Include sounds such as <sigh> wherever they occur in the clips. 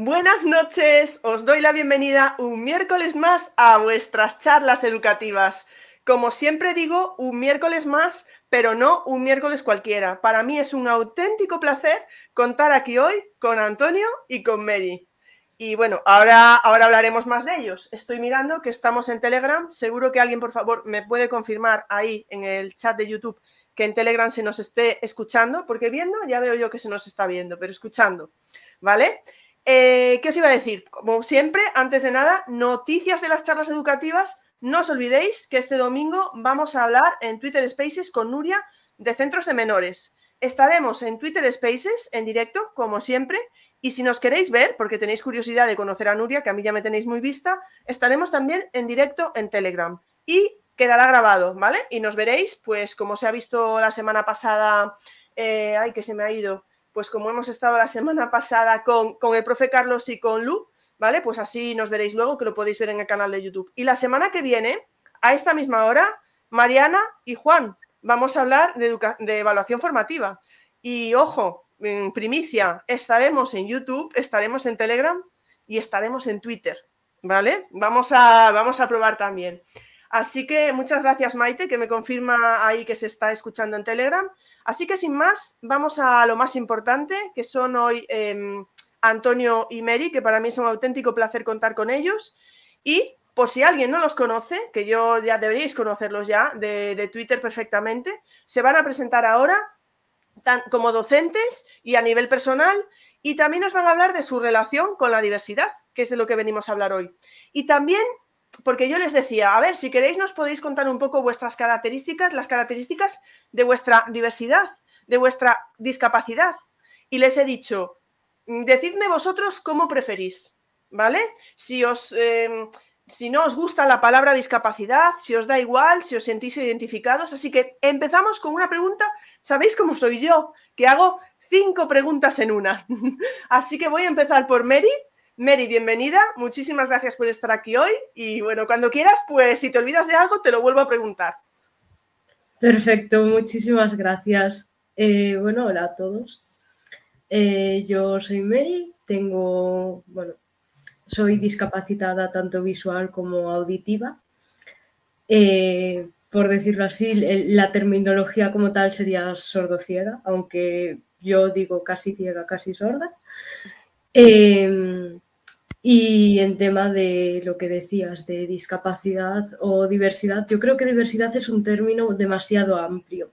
Buenas noches, os doy la bienvenida un miércoles más a vuestras charlas educativas. Como siempre digo, un miércoles más, pero no un miércoles cualquiera. Para mí es un auténtico placer contar aquí hoy con Antonio y con Mary. Y bueno, ahora, ahora hablaremos más de ellos. Estoy mirando que estamos en Telegram. Seguro que alguien, por favor, me puede confirmar ahí en el chat de YouTube que en Telegram se nos esté escuchando, porque viendo ya veo yo que se nos está viendo, pero escuchando, ¿vale? Eh, ¿Qué os iba a decir? Como siempre, antes de nada, noticias de las charlas educativas. No os olvidéis que este domingo vamos a hablar en Twitter Spaces con Nuria de centros de menores. Estaremos en Twitter Spaces en directo, como siempre, y si nos queréis ver, porque tenéis curiosidad de conocer a Nuria, que a mí ya me tenéis muy vista, estaremos también en directo en Telegram. Y quedará grabado, ¿vale? Y nos veréis, pues como se ha visto la semana pasada, eh, ay, que se me ha ido, pues como hemos estado la semana pasada con, el profe Carlos y con Lu, ¿vale? Pues así nos veréis luego, que lo podéis ver en el canal de YouTube. Y la semana que viene, a esta misma hora, Mariana y Juan, vamos a hablar de, evaluación formativa. Y ojo, primicia, estaremos en YouTube, estaremos en Telegram y estaremos en Twitter, ¿vale? Vamos a, vamos a probar también. Así que muchas gracias, Maite, que me confirma ahí que se está escuchando en Telegram. Así que sin más, vamos a lo más importante, que son hoy em, Antonio y Mary, que para mí es un auténtico placer contar con ellos. Y por si alguien no los conoce, que yo ya deberíais conocerlos ya de, Twitter perfectamente, se van a presentar ahora como docentes y a nivel personal y también nos van a hablar de su relación con la diversidad, que es de lo que venimos a hablar hoy. Y también porque yo les decía, a ver, si queréis nos podéis contar un poco vuestras características, las características de vuestra diversidad, de vuestra discapacidad. Y les he dicho, decidme vosotros cómo preferís, ¿vale? Si os... Em, si no os gusta la palabra discapacidad, si os da igual, si os sentís identificados. Así que empezamos con una pregunta. ¿Sabéis cómo soy yo? Que hago cinco preguntas en una. <laughs> Así que voy a empezar por Mary Mary, bienvenida. Muchísimas gracias por estar aquí hoy. Y bueno, cuando quieras, pues si te olvidas de algo, te lo vuelvo a preguntar. Perfecto, muchísimas gracias. Eh, bueno, hola a todos. Eh, yo soy Mary, tengo, bueno, soy discapacitada tanto visual como auditiva. Eh, por decirlo así, la terminología como tal sería sordociega, aunque yo digo casi ciega, casi sorda. Y en tema de lo que decías de discapacidad o diversidad, yo creo que diversidad es un término demasiado amplio.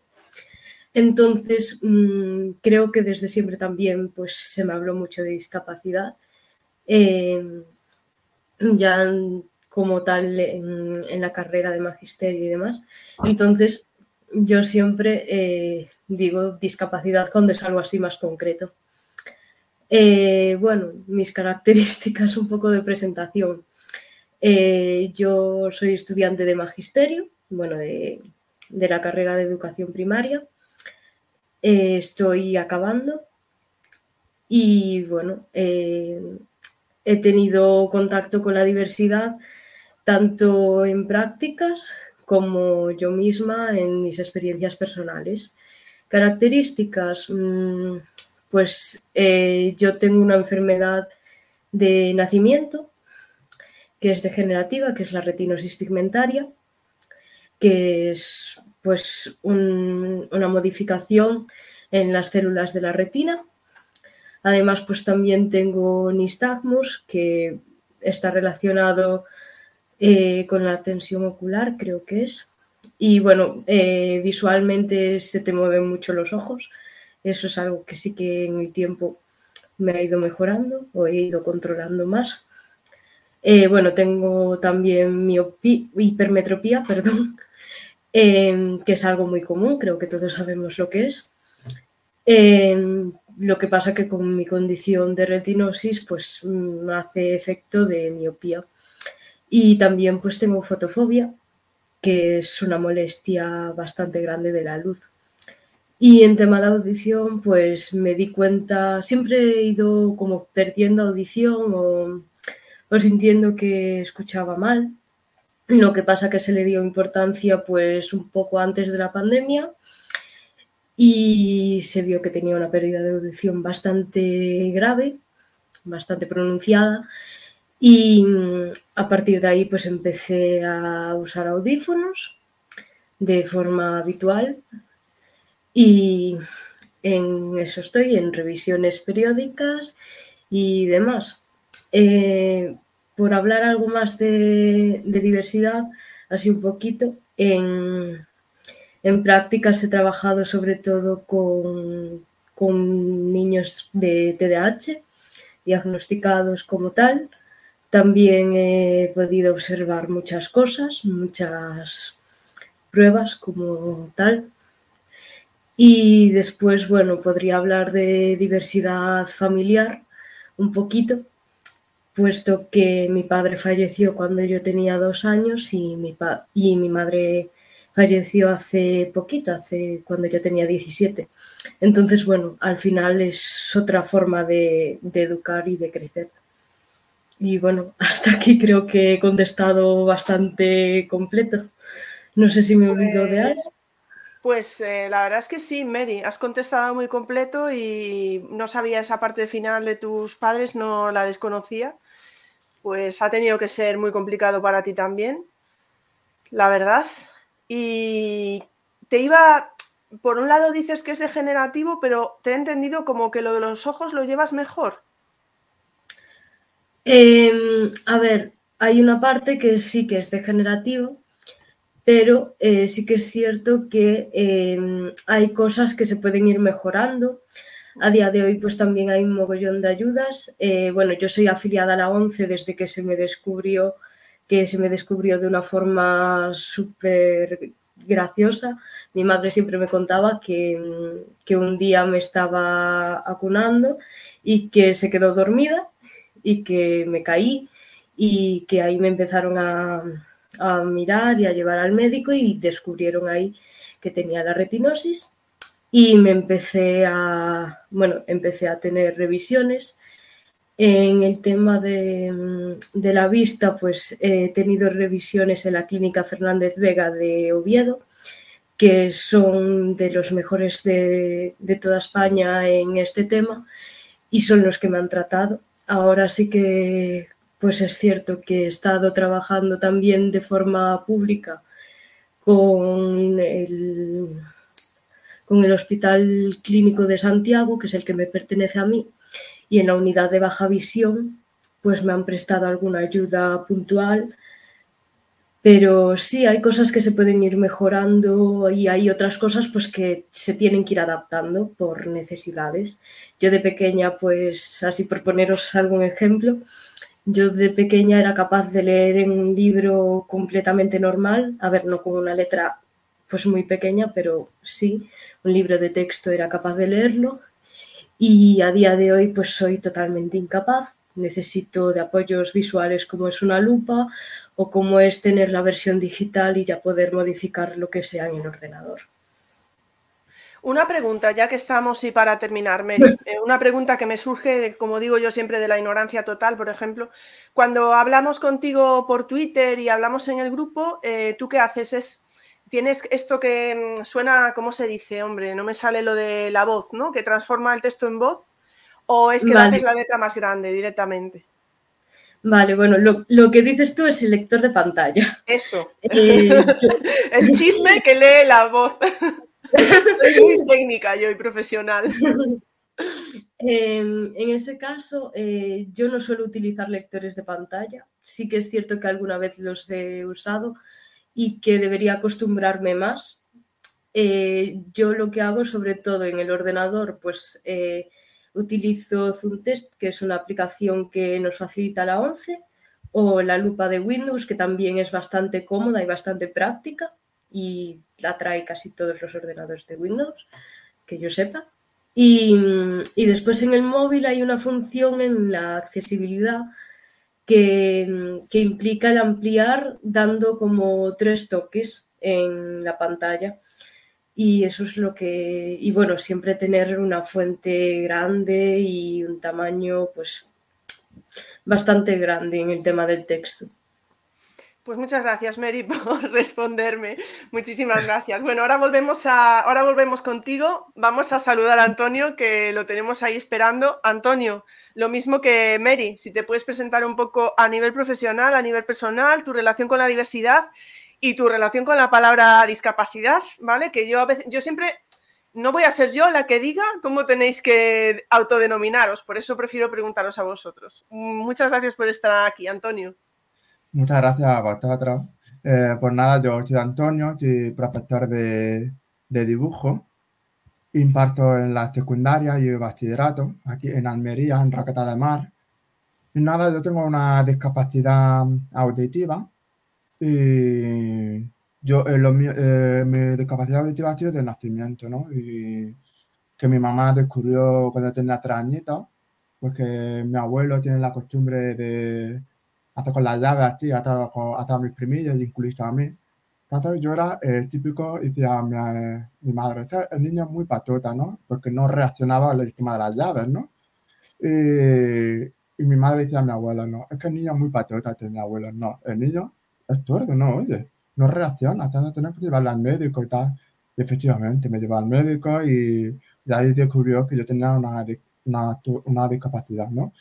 Entonces, mm, creo que desde siempre también pues, se me habló mucho de discapacidad. Em, ya como tal en, la carrera de magisterio y demás. Entonces, yo siempre eh, digo discapacidad cuando es algo así más concreto. Eh, bueno, mis características, un poco de presentación. Eh, yo soy estudiante de magisterio, bueno, de, la carrera de educación primaria. Eh, estoy acabando y bueno, he tenido contacto con la diversidad tanto en prácticas como yo misma en mis experiencias personales. Características, mm, pues eh, yo tengo una enfermedad de nacimiento que es degenerativa, que es la retinosis pigmentaria, que es pues una modificación en las células de la retina. Además, pues también tengo nistagmus, que está relacionado eh, con la tensión ocular, creo que es. Y bueno, eh, visualmente se te mueven mucho los ojos, eso es algo que sí que en el tiempo me ha ido mejorando o he ido controlando más. Eh, bueno, tengo también miopía, hipermetropía, <laughs> perdón, em, que es algo muy común, creo que todos sabemos lo que es. Em, lo que pasa que con mi condición de retinosis pues me hace efecto de miopía. Y también pues tengo fotofobia, que es una molestia bastante grande de la luz. Y en tema de audición, pues me di cuenta, siempre he ido como perdiendo audición o, sintiendo que escuchaba mal. Lo que pasa que se le dio importancia pues un poco antes de la pandemia y se vio que tenía una pérdida de audición bastante grave, bastante pronunciada y mm, a partir de ahí pues empecé a usar audífonos de forma habitual y en eso estoy, en revisiones periódicas y demás. Eh, por hablar algo más de, diversidad, así un poquito, en, en prácticas he trabajado sobre todo con niños de TDAH, diagnosticados como tal, también he podido observar muchas cosas, muchas pruebas como tal. Y después, bueno, podría hablar de diversidad familiar un poquito, puesto que mi padre falleció cuando yo tenía dos años y mi, y mi madre falleció hace poquito, hace cuando yo tenía 17. Entonces, bueno, al final es otra forma de, de educar y de crecer. Y bueno, <laughs> hasta aquí creo que he contestado bastante completo. No sé si me he olvidado de algo. Pues eh, la verdad es que sí, Mary, has contestado muy completo y no sabía esa parte final de tus padres, no la desconocía. Pues ha tenido que ser muy complicado para ti también, la verdad. Y te iba, por un lado dices que es degenerativo, pero te he entendido como que lo de los ojos lo llevas mejor. Eh, a ver, hay una parte que sí que es degenerativo, pero eh, sí que es cierto que eh, hay cosas que se pueden ir mejorando. A día de hoy, pues también hay un mogollón de ayudas. Eh, bueno, yo soy afiliada a la ONCE desde que se me descubrió, que se me descubrió de una forma súper graciosa. Mi madre siempre me contaba que, que un día me estaba acunando y que se quedó dormida y que me caí y que ahí me empezaron a, a mirar y a llevar al médico y descubrieron ahí que tenía la retinosis y me empecé a, bueno, empecé a tener revisiones. En el tema de, de, la vista, pues he tenido revisiones en la clínica Fernández Vega de Oviedo, que son de los mejores de, de toda España en este tema y son los que me han tratado ahora sí que pues es cierto que he estado trabajando también de forma pública con el, con el Hospital Clínico de Santiago, que es el que me pertenece a mí, y en la unidad de baja visión, pues me han prestado alguna ayuda puntual. Pero sí, hay cosas que se pueden ir mejorando y hay otras cosas pues que se tienen que ir adaptando por necesidades. Yo de pequeña, pues así por poneros algún ejemplo, yo de pequeña era capaz de leer en un libro completamente normal, a ver, no con una letra pues muy pequeña, pero sí, un libro de texto era capaz de leerlo y a día de hoy pues soy totalmente incapaz. Necesito de apoyos visuales como es una lupa o como es tener la versión digital y ya poder modificar lo que sea en el ordenador. Una pregunta, ya que estamos y para terminar, Mary, eh, una pregunta que me surge, como digo yo siempre, de la ignorancia total, por ejemplo, cuando hablamos contigo por Twitter y hablamos en el grupo, eh, ¿tú qué haces? Es, tienes esto que mm, suena, ¿cómo se dice? Hombre, no me sale lo de la voz, ¿no? Que transforma el texto en voz, o es que vale. haces la letra más grande directamente. Vale, bueno, lo, lo, que dices tú es el lector de pantalla. Eso. Eh, yo... <laughs> el chisme que lee la voz. Soy muy <laughs> técnica yo y profesional. <laughs> Eh, en ese caso, eh, yo no suelo utilizar lectores de pantalla. Sí que es cierto que alguna vez los he usado y que debería acostumbrarme más. Eh, yo lo que hago, sobre todo en el ordenador, pues eh, utilizo ZoomTest, que es una aplicación que nos facilita la 11, o la lupa de Windows, que también es bastante cómoda y bastante práctica y la trae casi todos los ordenadores de Windows, que yo sepa. Y, después en el móvil hay una función en la accesibilidad que, que, implica el ampliar dando como tres toques en la pantalla. Y eso es lo que, y bueno, siempre tener una fuente grande y un tamaño pues bastante grande en el tema del texto. Pues muchas gracias, Mary, <laughs> por responderme. Muchísimas gracias. Bueno, ahora volvemos a, ahora volvemos contigo. Vamos a saludar a Antonio, que lo tenemos ahí esperando. Antonio, lo mismo que Mary, si te puedes presentar un poco a nivel profesional, a nivel personal, tu relación con la diversidad y tu relación con la palabra discapacidad, ¿vale? Que yo a veces, yo siempre no voy a ser yo la que diga cómo tenéis que autodenominaros, por eso prefiero preguntaros a vosotros. Muchas gracias por estar aquí, Antonio. Muchas gracias a vosotros. Eh, pues nada, yo soy Antonio, soy profesor de, de dibujo. Imparto en la secundaria y bachillerato, aquí en Almería, en Roqueta de Mar. Y nada, yo tengo una discapacidad auditiva y yo, eh, eh, mi discapacidad auditiva ha sido de nacimiento, ¿no? Y que mi mamá descubrió cuando tenía tres añitos, porque mi abuelo tiene la costumbre de hasta con las llaves así, hasta, hasta mis primillas, incluso a mí. Entonces yo era el típico, decía mi, mi madre, este, el niño es muy patota, ¿no? Porque no reaccionaba al tema de las llaves, ¿no? Y, y, mi madre decía a mi abuela, no, es que el niño es muy patota, este mi abuelo, no, el niño es tordo, no, oye, no reacciona, tenemos que llevarlo al médico y tal. Y efectivamente, me llevó al médico y, y ahí descubrió que yo tenía una, una, una discapacidad, ¿no?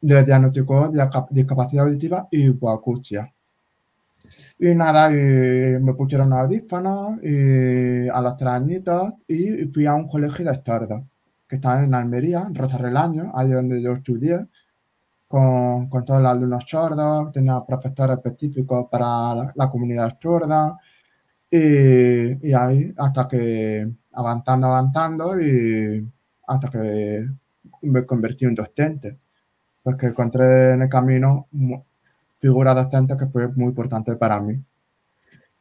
Le diagnosticó discapacidad auditiva y hipoacusia. Y nada, me pusieron audífonos y a los tres añitos y fui a un colegio de estordos que está en Almería, en Rosarrelaño, ahí donde yo estudié, con, con todos los alumnos sordos, tenía profesores específicos para la, comunidad sorda y, y, ahí hasta que avanzando, avanzando y hasta que me convertí en docente pues que encontré en el camino figuras docentes que fue muy importante para mí.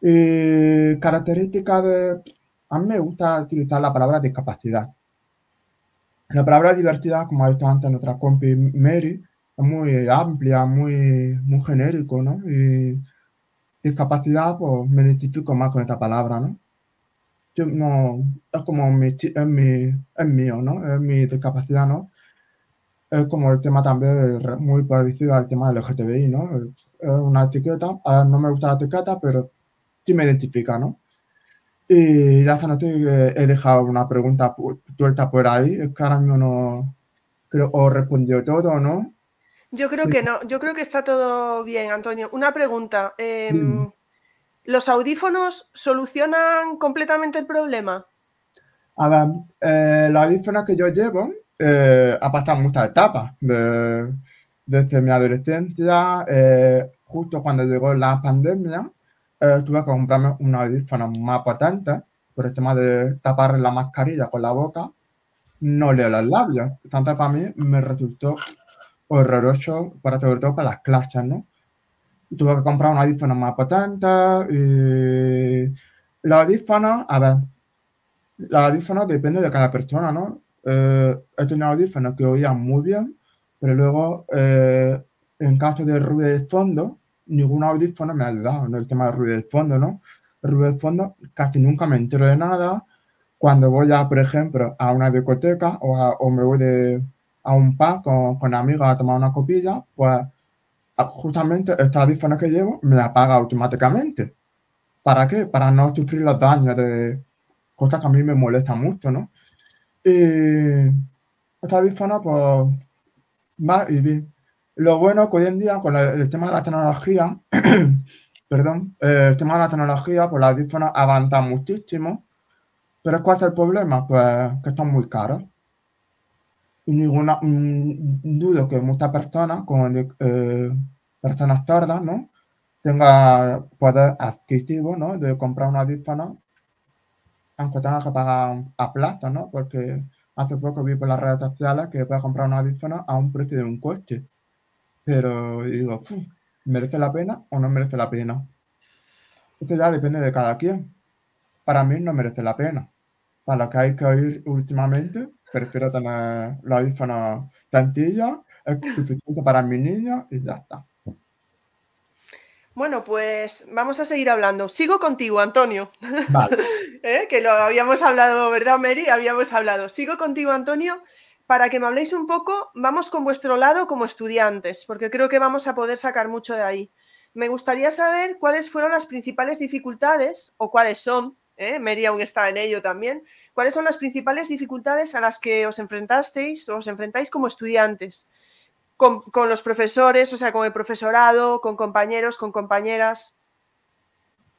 Y características de... A mí me gusta utilizar la palabra discapacidad. La palabra diversidad, como ha dicho antes nuestra compi Mary, es muy amplia, muy, muy genérico, ¿no? Y discapacidad, pues me identifico más con esta palabra, ¿no? Yo no, es como mi, es, mi, es mío, ¿no? Es mi discapacidad, ¿no? Es como el tema también muy parecido al tema del LGTBI, ¿no? Es una etiqueta, no me gusta la etiqueta, pero sí me identifica, ¿no? Y ya no estoy, eh, he dejado una pregunta tuerta por ahí, es que ahora mismo no, creo, o respondió todo, ¿no? Yo creo que no, yo creo que está todo bien, Antonio. Una pregunta, em, ¿los audífonos solucionan completamente el problema? A ver, eh, los audífonos que yo llevo eh, ha pasado muchas etapas de, desde mi adolescencia, eh, justo cuando llegó la pandemia, eh, tuve que comprarme una audífonos más potentes por el tema de tapar la mascarilla con la boca, no leo los labios. Tanto para mí me resultó horroroso, para sobre todo para las clases, ¿no? Tuve que comprar un audífono más potente los audífonos, a ver, los audífonos depende de cada persona, ¿no? Eh, he tenido audífonos que oían muy bien, pero luego, eh, en caso de ruido de fondo, ningún audífono me ha ayudado en el tema de ruido de fondo, ¿no? El ruido de fondo casi nunca me entero de nada. Cuando voy a, por ejemplo, a una discoteca o, o me voy de, a un pub con, con amigos a tomar una copilla, pues justamente este audífono que llevo me apaga automáticamente. ¿Para qué? Para no sufrir los daños de cosas que a mí me molestan mucho, ¿no? Y esta audífono, pues, va y bien. Lo bueno que hoy en día, con el, tema de la tecnología, <clears throat> perdón, el tema de la tecnología, pues los audífonos avanzan muchísimo. Pero ¿cuál es el problema? Pues que están muy caros. Y ninguna, mm, dudo que muchas personas, como eh, personas sordas, ¿no? Tenga poder adquisitivo, ¿no? De comprar un audífono aunque tenga que pagar a plaza, ¿no? Porque hace poco vi por las redes sociales que puedes comprar un audífono a un precio de un coche. Pero digo, ¿merece la pena o no merece la pena? Esto ya depende de cada quien. Para mí no merece la pena. Para lo que hay que oír últimamente, prefiero tener los audífonos sencillos, es suficiente para mi niño y ya está. Bueno, pues vamos a seguir hablando. Sigo contigo, Antonio. Vale. <laughs> ¿Eh? Que lo habíamos hablado, ¿verdad, Mary? Habíamos hablado. Sigo contigo, Antonio, para que me habléis un poco. Vamos con vuestro lado como estudiantes, porque creo que vamos a poder sacar mucho de ahí. Me gustaría saber cuáles fueron las principales dificultades, o cuáles son, ¿eh? Mary aún está en ello también, cuáles son las principales dificultades a las que os enfrentasteis o os enfrentáis como estudiantes con, los profesores, o sea, con el profesorado, con compañeros, con compañeras.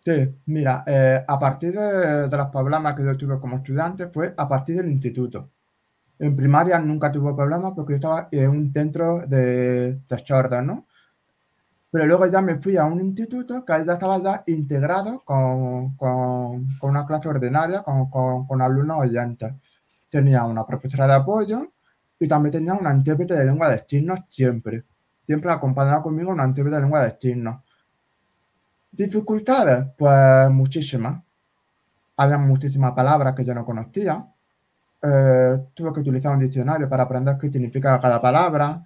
Sí, mira, eh, a partir de, los problemas que yo tuve como estudiante fue a partir del instituto. En primaria nunca tuve problemas porque yo estaba en un centro de, de ¿no? Pero luego ya me fui a un instituto que ya estaba ya integrado con, con, con una clase ordinaria, con, con, alumnos oyentes. Tenía una profesora de apoyo y también tenía una intérprete de lengua de signos siempre. Siempre acompañaba conmigo una intérprete de lengua de signos. ¿Dificultades? Pues muchísimas. Había muchísimas palabras que yo no conocía. Eh, tuve que utilizar un diccionario para aprender qué significa cada palabra.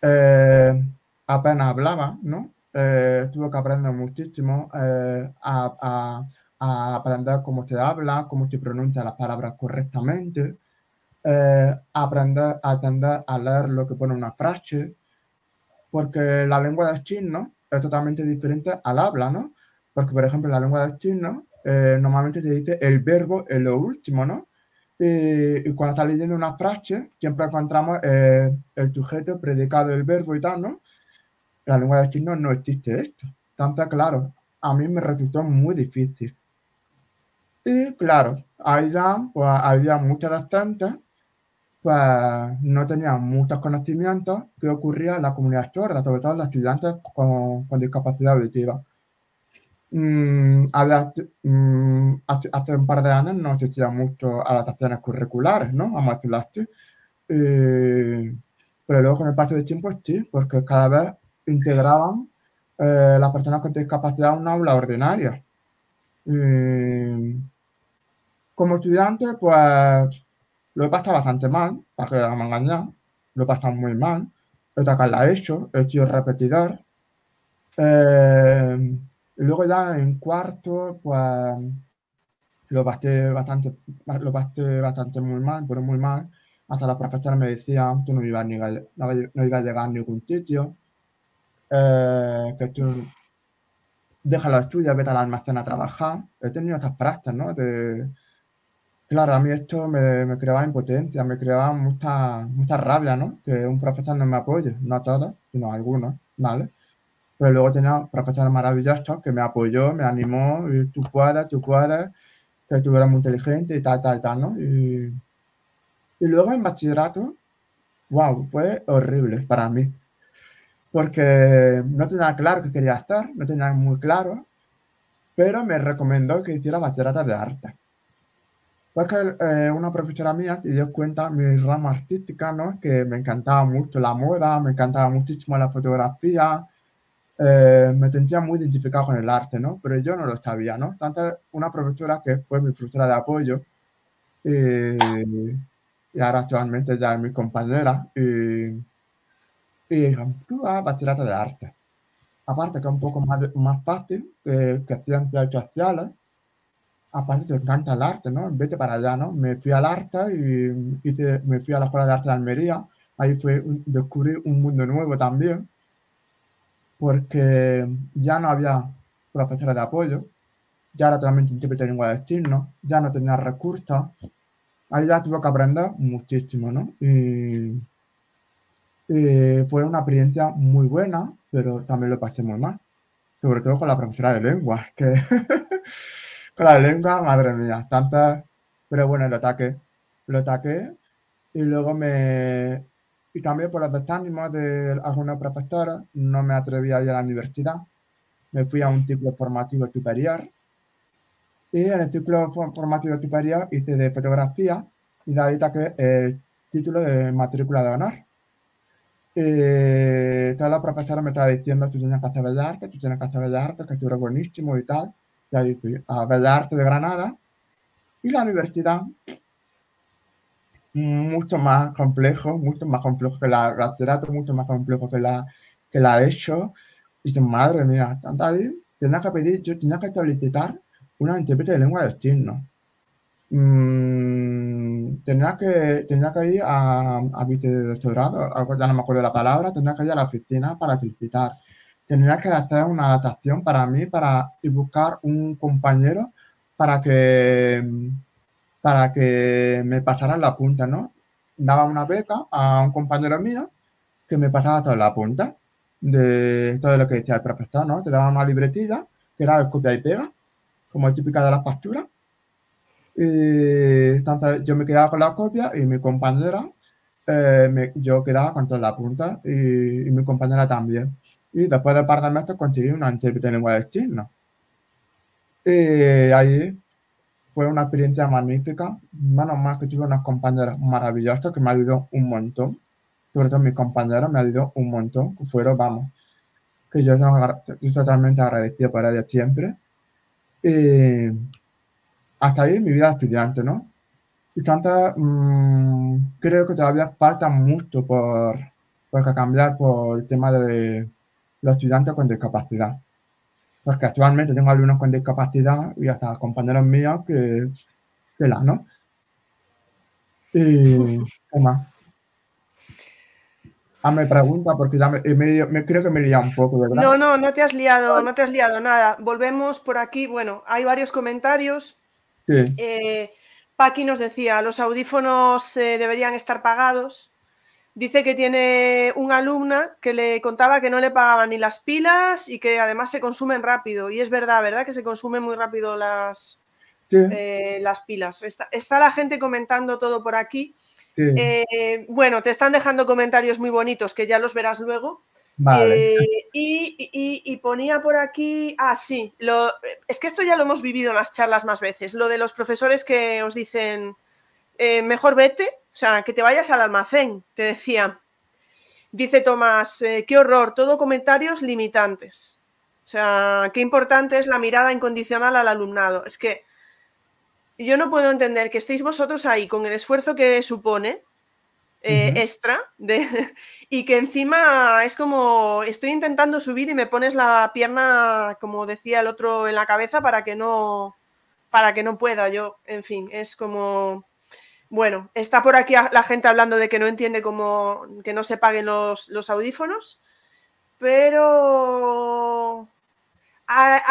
Eh, apenas hablaba, ¿no? Eh, tuve que aprender muchísimo a, a, aprender cómo se habla, cómo se pronuncia las palabras correctamente eh, aprender a atender a leer lo que pone una frase, porque la lengua de chino es totalmente diferente al habla, ¿no? Porque, por ejemplo, la lengua de chino eh, normalmente te dice el verbo en lo último, ¿no? Y, cuando estás leyendo una frase, siempre encontramos eh, el sujeto, predicado, el verbo y tal, ¿no? La lengua de chino no existe esto. Tanto claro, a mí me resultó muy difícil. Y claro, ahí ya pues, había muchas docentes pues no tenían muchos conocimientos que ocurría en la comunidad sorda, sobre todo los estudiantes con, discapacidad auditiva. Mm, mm, hace, un par de años no existían muchas adaptaciones curriculares, ¿no? A así. pero luego con el paso del tiempo sí, porque cada vez integraban eh, las personas con discapacidad en una aula ordinaria. como estudiante, pues lo he pasado bastante mal, para que me engañado. Lo he pasado muy mal. He que la he hecho, he hecho repetidor. Eh, luego ya en cuarto, pues lo pasé bastante, lo pasé bastante muy mal, pero muy mal. Hasta la profesora me decía que no iba, ni, no, a llegar a ningún sitio. Eh, que tú deja los estudios, vete al almacén a trabajar. He tenido estas prácticas, ¿no? Claro, a mí esto me, creaba impotencia, me creaba mucha, mucha rabia, ¿no? Que un profesor no me apoye, no a todos, sino a algunos, ¿vale? Pero luego tenía profesores maravillosos que me apoyó, me animó, y tú puedes, tú puedes, que tú muy inteligente y tal, tal, tal, ¿no? Y, luego en bachillerato, wow, fue horrible para mí. Porque no tenía claro qué quería hacer, no tenía muy claro, pero me recomendó que hiciera bachillerato de arte. Porque eh, una profesora mía se dio cuenta mi rama artística, ¿no? Que me encantaba mucho la moda, me encantaba muchísimo la fotografía, eh, me sentía muy identificado con el arte, ¿no? Pero yo no lo sabía, ¿no? Tanto una profesora que fue mi profesora de apoyo y, ahora actualmente ya es mi compañera y, y tú a bachillerato de arte. Aparte que es un poco más, más fácil que, que ciencias sociales aparte te encanta el arte, ¿no? Vete para allá, ¿no? Me fui al arte y, me fui a la Escuela de Arte de Almería. Ahí fue descubrir un mundo nuevo también, porque ya no había profesores de apoyo, ya era totalmente intérprete de lengua de signos, ya no tenía recursos. Ahí ya tuve que aprender muchísimo, ¿no? Y, fue una experiencia muy buena, pero también lo pasé muy mal, sobre todo con la profesora de lengua, que <laughs> con la lengua, madre mía, tantas. Pero bueno, lo ataqué. Lo ataqué y luego me. Y también por los desánimos de algunos profesores, no me atreví a ir a la universidad. Me fui a un ciclo formativo superior. Y en el ciclo formativo superior hice de fotografía y de ahí saqué el título de matrícula de honor. Y todos los profesores me estaban diciendo, tú tienes que hacer bellas tú tienes que hacer bellas que tú eres buenísimo y tal Artes de Granada y la universidad. mucho más complejo, mucho más complejo que la bachillerato, mucho más complejo que la, que la hecho. Y dices, madre mía, David, tendrás que pedir, yo tenía que solicitar una intérprete de lengua de signos. Mm, tendrá que, tendrá que ir a, a doctorado, algo ya no me acuerdo la palabra, tendrá que ir a la oficina para solicitar. Tendría que hacer una adaptación para mí, para ir buscar un compañero para que para que me pasaran la punta, ¿no? Daba una beca a un compañero mío que me pasaba toda la punta de todo lo que decía el profesor, ¿no? Te daba una libretilla que era el copia y pega, como típica de las pasturas. Y entonces yo me quedaba con la copia y mi compañera, eh, yo quedaba con toda la punta y, mi compañera también. Y después de un par de meses conseguí una intérprete de lengua de signos. Y ahí fue una experiencia magnífica. Menos mal que tuve unas compañeras maravillosas que me ayudó un montón. Sobre todo mis compañeros me ayudó un montón. Que fueron, vamos, que yo estoy totalmente agradecido por ellas siempre. Y hasta ahí mi vida estudiante, ¿no? Y tanto, mmm, creo que todavía falta mucho por, por cambiar por el tema de los estudiantes con discapacidad porque actualmente tengo alumnos con discapacidad y hasta compañeros míos que, que la, ¿no? Y, <laughs> ¿qué más? Ah, me pregunta porque ya me, me, creo que me he liado un poco, ¿verdad? No, no, no te has liado, no te has liado nada. Volvemos por aquí. Bueno, hay varios comentarios. Sí. Eh, Paqui nos decía, los audífonos eh, deberían estar pagados dice que tiene una alumna que le contaba que no le pagaban ni las pilas y que además se consumen rápido. Y es verdad, ¿verdad? Que se consumen muy rápido las, eh, las pilas. Está, la gente comentando todo por aquí. Eh, bueno, te están dejando comentarios muy bonitos que ya los verás luego. Vale. Eh, y, ponía por aquí, ah, sí, lo, es que esto ya lo hemos vivido en las charlas más veces, lo de los profesores que os dicen, mejor vete, o sea, que te vayas al almacén, te decía. Dice Tomás, eh, qué horror, todo comentarios limitantes. O sea, qué importante es la mirada incondicional al alumnado. Es que yo no puedo entender que estéis vosotros ahí con el esfuerzo que supone eh, extra de, <laughs> y que encima es como estoy intentando subir y me pones la pierna, como decía el otro, en la cabeza para que no para que no pueda yo. En fin, es como bueno, está por aquí la gente hablando de que no entiende cómo que no se paguen los, audífonos, pero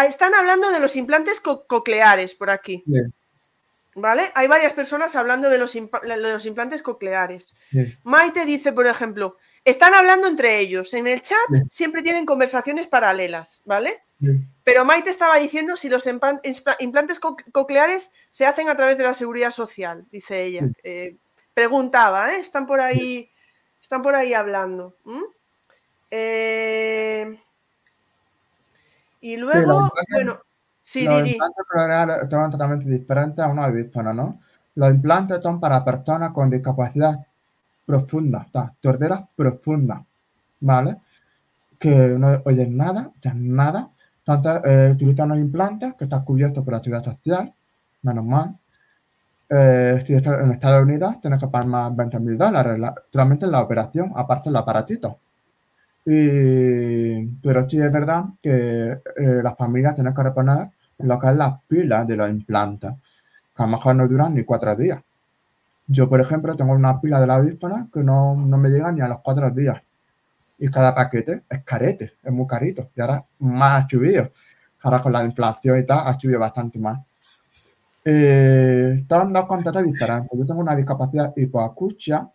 están hablando de los implantes cocleares por aquí. ¿Vale? Hay varias personas hablando de los, los implantes cocleares. Maite dice, por ejemplo, están hablando entre ellos. En el chat siempre tienen conversaciones paralelas, ¿vale? Pero Maite estaba diciendo si los implantes cocleares se hacen a través de la seguridad social, dice ella. Eh, preguntaba, ¿eh? Están por ahí, están por ahí hablando. Eh, y luego, bueno, sí, los implantes cocleares son totalmente diferentes a unos audífonos, ¿no? Los implantes son para personas con discapacidad profunda, torderas profundas, ¿vale? Que no oyen nada, ya nada, entonces, eh, utilizan unos implantes que están cubiertos por la actividad social, menos mal. Eh, estás en Estados Unidos, tienes que pagar más 20 mil dólares solamente en la operación, aparte del aparatito. pero sí es verdad que eh, las familias tienen que reponer lo que es las pilas de los implantes, que a lo mejor no duran ni cuatro días. Yo, por ejemplo, tengo una pila de la audífona que no, no me llega ni a los cuatro días y cada paquete es carete, es muy carito. Y ahora más ha subido. Ahora con la inflación y tal, ha subido bastante más. Eh, están dos contratos diferentes. Yo tengo una discapacidad hipoacusia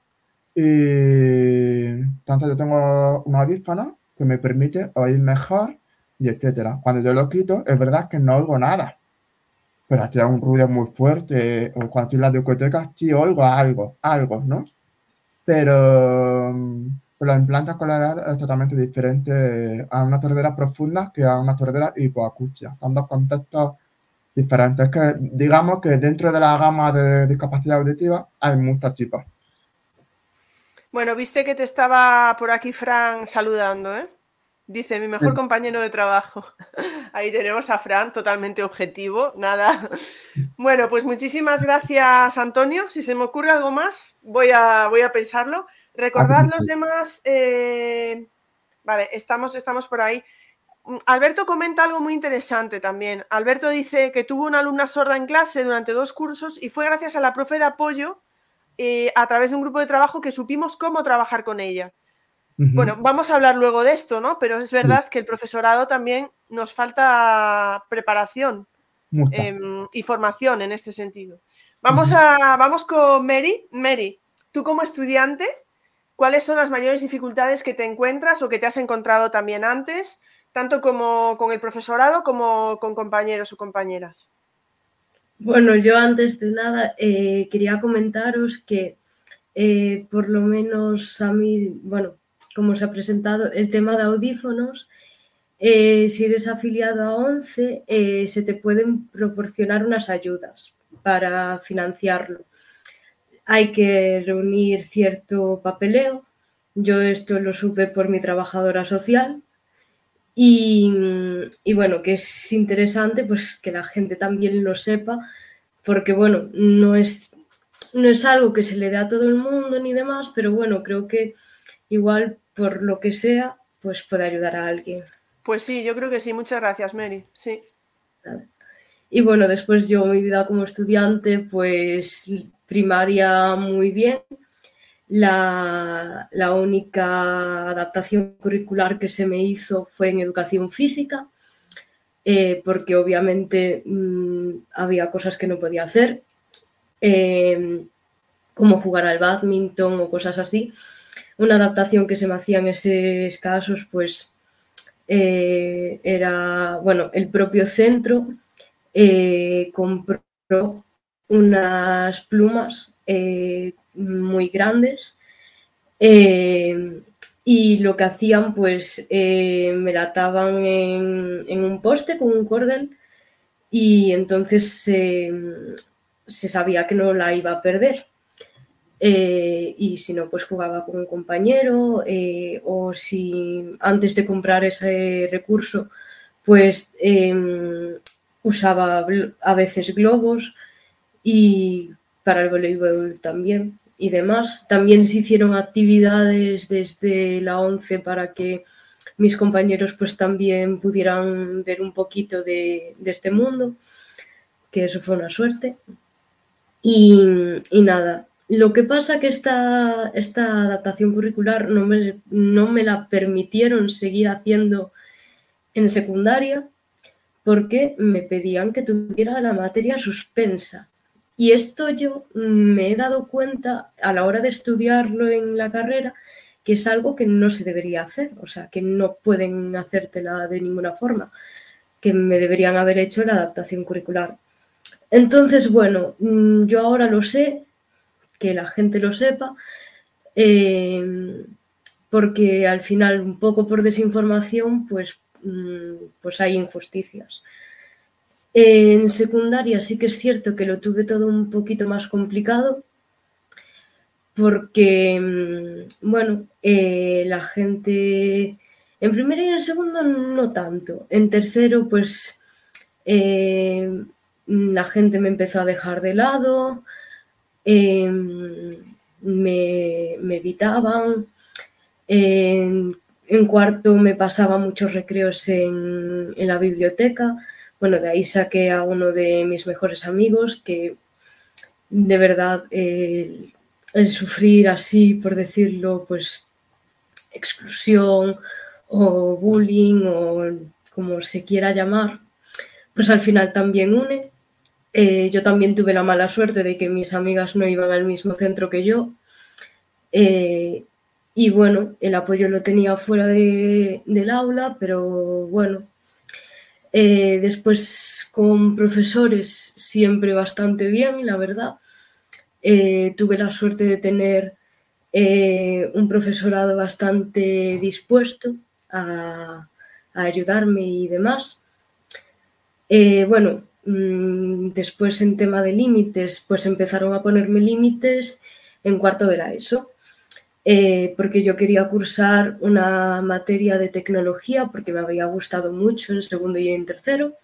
y entonces yo tengo un audífono que me permite oír mejor y etcétera. Cuando yo lo quito, es verdad que no oigo nada. Pero hasta un ruido muy fuerte, o cuando estoy en la discoteca, sí oigo algo, algo, ¿no? Pero los implantes colaterales es totalmente diferente a una tordera profunda que a una tordera hipoacusia. Son dos contextos diferentes. Es que digamos que dentro de la gama de discapacidad auditiva hay muchos tipos. Bueno, viste que te estaba por aquí Fran saludando, ¿eh? Dice mi mejor compañero de trabajo. <laughs> Ahí tenemos a Fran, totalmente objetivo, nada. Bueno, pues muchísimas gracias, Antonio. Si se me ocurre algo más, voy a, voy a pensarlo. Recordad los demás. Eh, vale, estamos, estamos por ahí. Mm, Alberto comenta algo muy interesante también. Alberto dice que tuvo una alumna sorda en clase durante dos cursos y fue gracias a la profe de apoyo eh, a través de un grupo de trabajo que supimos cómo trabajar con ella. Bueno, vamos a hablar luego de esto, ¿no? Pero es verdad que el profesorado también nos falta preparación em, y formación en este sentido. Vamos, a, vamos con Mary. Mary, tú como estudiante, ¿cuáles son las mayores dificultades que te encuentras o que te has encontrado también antes, tanto como con el profesorado como con compañeros o compañeras? Bueno, yo antes de nada eh, quería comentaros que eh, por lo menos a mí, bueno, como se ha presentado, el tema de audífonos. Eh, si eres afiliado a 11, eh, se te pueden proporcionar unas ayudas para financiarlo. Hay que reunir cierto papeleo. Yo esto lo supe por mi trabajadora social. Y, bueno, que es interesante pues que la gente también lo sepa, porque bueno, no es, no es algo que se le dé a todo el mundo ni demás, pero bueno, creo que igual por lo que sea, pues puede ayudar a alguien. Pues sí, yo creo que sí. Muchas gracias, Mary. Sí. Y bueno, después yo mi vida como estudiante, pues primaria muy bien. La, única adaptación curricular que se me hizo fue en educación física, eh, porque obviamente mm, había cosas que no podía hacer, eh, como jugar al badminton o cosas así una adaptación que se me hacía en esos casos, pues eh, era, bueno, el propio centro eh, compró unas plumas eh, muy grandes y lo que hacían, pues me la ataban en, un poste con un cordel y entonces se sabía que no la iba a perder. Eh, y si no, pues jugaba con un compañero eh, o si antes de comprar ese recurso, pues em, usaba a veces globos y para el voleibol también y demás. También se hicieron actividades desde la 11 para que mis compañeros pues también pudieran ver un poquito de, este mundo, que eso fue una suerte. y nada, lo que pasa que esta, esta adaptación curricular no me, no me la permitieron seguir haciendo en secundaria porque me pedían que tuviera la materia suspensa. Y esto yo me he dado cuenta a la hora de estudiarlo en la carrera que es algo que no se debería hacer, o sea, que no pueden hacértela de ninguna forma, que me deberían haber hecho la adaptación curricular. Entonces, bueno, mm, yo ahora lo sé, que la gente lo sepa, eh, porque al final, un poco por desinformación, pues, mm, pues hay injusticias. En secundaria sí que es cierto que lo tuve todo un poquito más complicado, porque, mm, bueno, eh, la gente, en primero y en segundo no tanto, en tercero pues eh, la gente me empezó a dejar de lado, Em, me, evitaban. En, cuarto me pasaba muchos recreos en, la biblioteca. Bueno, de ahí saqué a uno de mis mejores amigos que de verdad el, sufrir así, por decirlo, pues exclusión o bullying o como se quiera llamar, pues al final también une eh, yo también tuve la mala suerte de que mis amigas no iban al mismo centro que yo. Eh, y bueno, el apoyo lo tenía fuera del aula, pero bueno, eh, después con profesores siempre bastante bien, la verdad. tuve la suerte de tener un profesorado bastante dispuesto a, ayudarme y demás. bueno, después en tema de límites, pues empezaron a ponerme límites en cuarto de la ESO. eh, porque yo quería cursar una materia de tecnología porque me había gustado mucho en segundo y en tercero,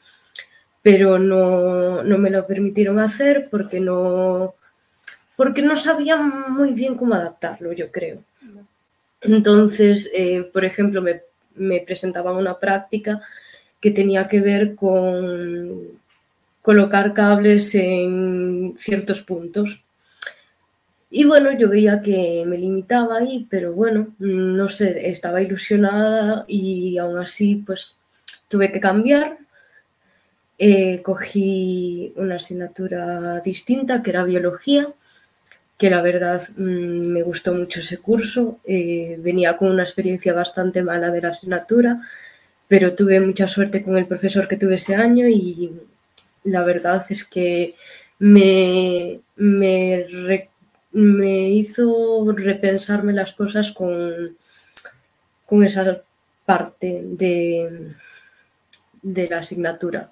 pero no, no me lo permitieron hacer porque no, porque no sabía muy bien cómo adaptarlo, yo creo. Entonces, eh, por ejemplo, me, me presentaban una práctica que tenía que ver con colocar cables en ciertos puntos. Y bueno, yo veía que me limitaba ahí, pero bueno, no sé, estaba ilusionada y aún así pues tuve que cambiar. Eh, cogí una asignatura distinta que era biología que la verdad mm, me gustó mucho ese curso. Eh, venía con una experiencia bastante mala de la asignatura, pero tuve mucha suerte con el profesor que tuve ese año y la verdad es que me, me, hizo repensarme las cosas con, con esa parte de, de la asignatura.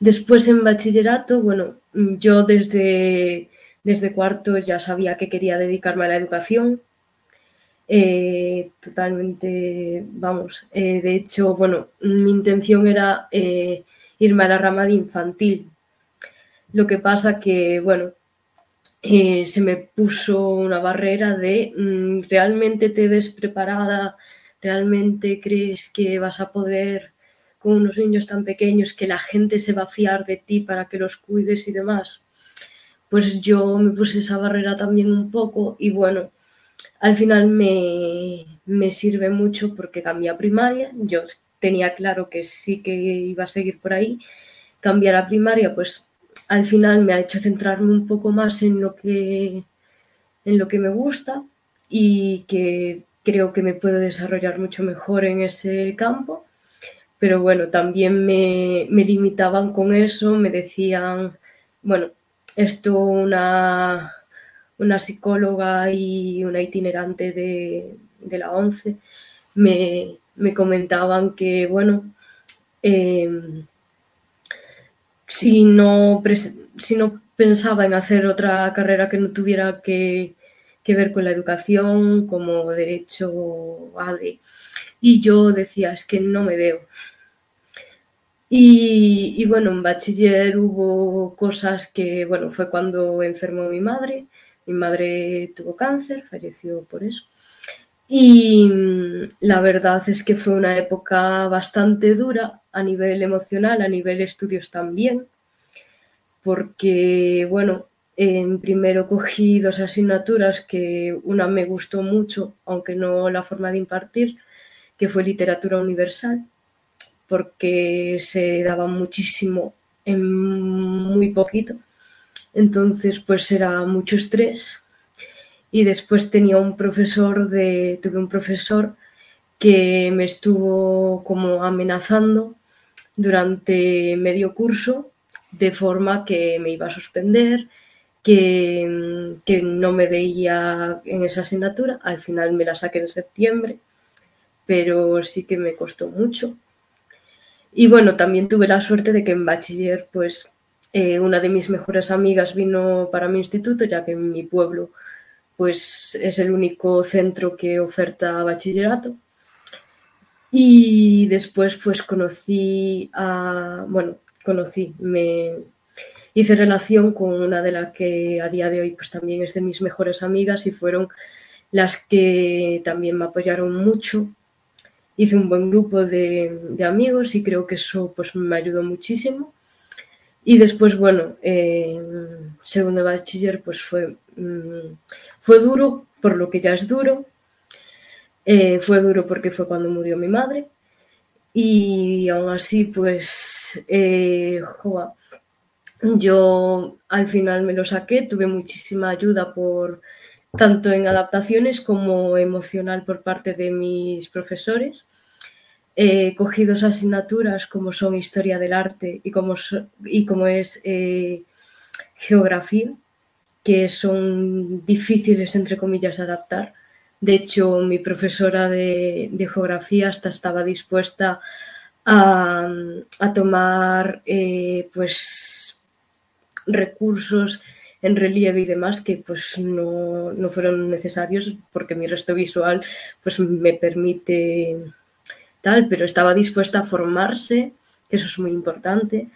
Después en bachillerato, bueno, yo desde desde cuarto ya sabía que quería dedicarme a la educación. Eh, totalmente, vamos, eh, de hecho, bueno, mi intención era eh, irme a la rama de infantil. Lo que pasa que, bueno, se me puso una barrera de mm, realmente te ves preparada, realmente crees que vas a poder con unos niños tan pequeños que la gente se va a fiar de ti para que los cuides y demás pues yo me puse esa barrera también un poco y bueno, al final me, sirve mucho porque cambié a primaria, yo tenía claro que sí que iba a seguir por ahí, cambiar a primaria pues al final me ha hecho centrarme un poco más en lo que, en lo que me gusta y que creo que me puedo desarrollar mucho mejor en ese campo. Pero bueno, también me, me limitaban con eso, me decían, bueno, esto una, una psicóloga y una itinerante de, la ONCE me, comentaban que, bueno, em, si, no, si no pensaba en hacer otra carrera que no tuviera que, que ver con la educación, como derecho ADE, y yo decía, es que no me veo, y, bueno, en bachiller hubo cosas que, bueno, fue cuando enfermó mi madre. Mi madre tuvo cáncer, falleció por eso. Y mm, la verdad es que fue una época bastante dura a nivel emocional, a nivel estudios también, porque, bueno, en primero cogí dos asignaturas que una me gustó mucho, aunque no la forma de impartir, que fue literatura universal porque se daba muchísimo en muy poquito. Entonces, pues era mucho estrés. Y después tenía un profesor de, tuve un profesor que me estuvo como amenazando durante medio curso de forma que me iba a suspender, que, que, no me veía en esa asignatura. Al final me la saqué en septiembre, pero sí que me costó mucho. Y bueno, también tuve la suerte de que en bachiller, pues eh, una de mis mejores amigas vino para mi instituto, ya que en mi pueblo, pues es el único centro que oferta bachillerato. Y después, pues conocí a, bueno, conocí, me hice relación con una de las que a día de hoy, pues también es de mis mejores amigas y fueron las que también me apoyaron mucho hice un buen grupo de, amigos y creo que eso pues me ayudó muchísimo. Y después, bueno, segundo bachiller pues fue, mm, fue duro, por lo que ya es duro. Eh, fue duro porque fue cuando murió mi madre. Y aún así, pues, eh, yo al final me lo saqué, tuve muchísima ayuda por, tanto en adaptaciones como emocional por parte de mis profesores. He cogido asignaturas como son historia del arte y como, y como es eh, geografía, que son difíciles, entre comillas, de adaptar. De hecho, mi profesora de, geografía hasta estaba dispuesta a, tomar eh, pues, recursos en relieve y demás que pues no, no, fueron necesarios porque mi resto visual pues me permite tal, pero estaba dispuesta a formarse, eso es muy importante.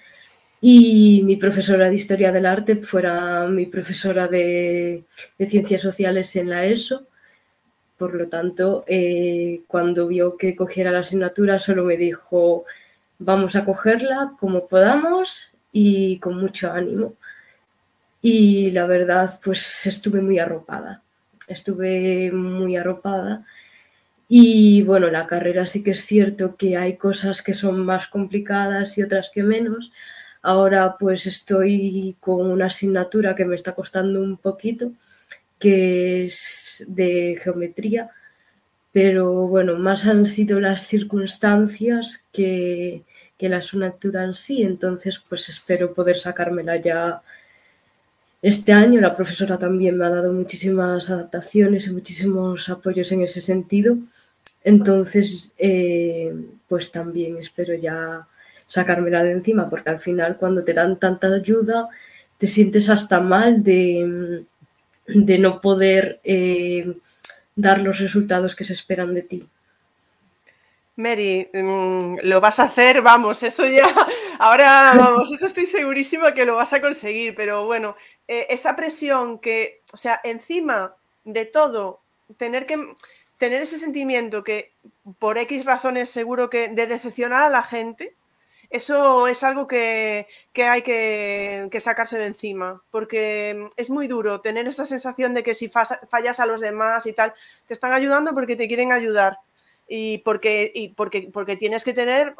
Y mi profesora de Historia del Arte fuera mi profesora de, de Ciencias Sociales en la ESO. Por lo tanto, eh, cuando vio que cogiera la asignatura, solo me dijo, vamos a cogerla como podamos y con mucho ánimo. Y la verdad, pues estuve muy arropada, estuve muy arropada. Y bueno, la carrera sí que es cierto que hay cosas que son más complicadas y otras que menos. Ahora pues estoy con una asignatura que me está costando un poquito, que es de geometría, pero bueno, más han sido las circunstancias que, que la asignatura en sí, entonces pues espero poder sacármela ya este año. La profesora también me ha dado muchísimas adaptaciones y muchísimos apoyos en ese sentido, entonces eh, pues también espero ya sacármela de encima, porque al final cuando te dan tanta ayuda te sientes hasta mal de, de no poder eh, dar los resultados que se esperan de ti. Mary, mm, lo vas a hacer, vamos, eso ya, <laughs> ahora vamos, eso estoy segurísima que lo vas a conseguir, pero bueno, eh, esa presión que, o sea, encima de todo, tener que tener ese sentimiento que por X razones seguro que de decepcionar a la gente, eso es algo que, hay que, que, sacarse de encima, porque es muy duro tener esa sensación de que si fallas a los demás y tal, te están ayudando porque te quieren ayudar y porque, y porque, porque tienes que tener,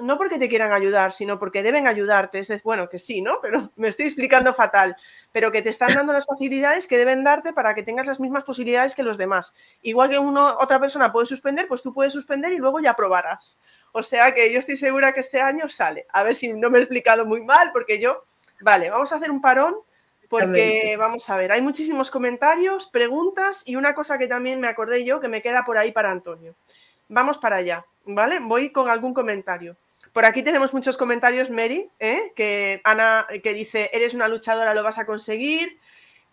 no porque te quieran ayudar, sino porque deben ayudarte. Es bueno, que sí, ¿no? Pero <laughs> me estoy explicando fatal, pero que te están dando las facilidades que deben darte para que tengas las mismas posibilidades que los demás. Igual que uno, otra persona puede suspender, pues tú puedes suspender y luego ya probarás. O sea que yo estoy segura que este año sale. A ver si no me he explicado muy mal, porque yo, vale, vamos a hacer un parón porque vamos a ver, hay muchísimos comentarios, preguntas y una cosa que también me acordé yo que me queda por ahí para Antonio. Vamos para allá, ¿vale? Voy con algún comentario. Por aquí tenemos muchos comentarios, Mary, ¿eh? que Ana que dice, eres una luchadora, lo vas a conseguir.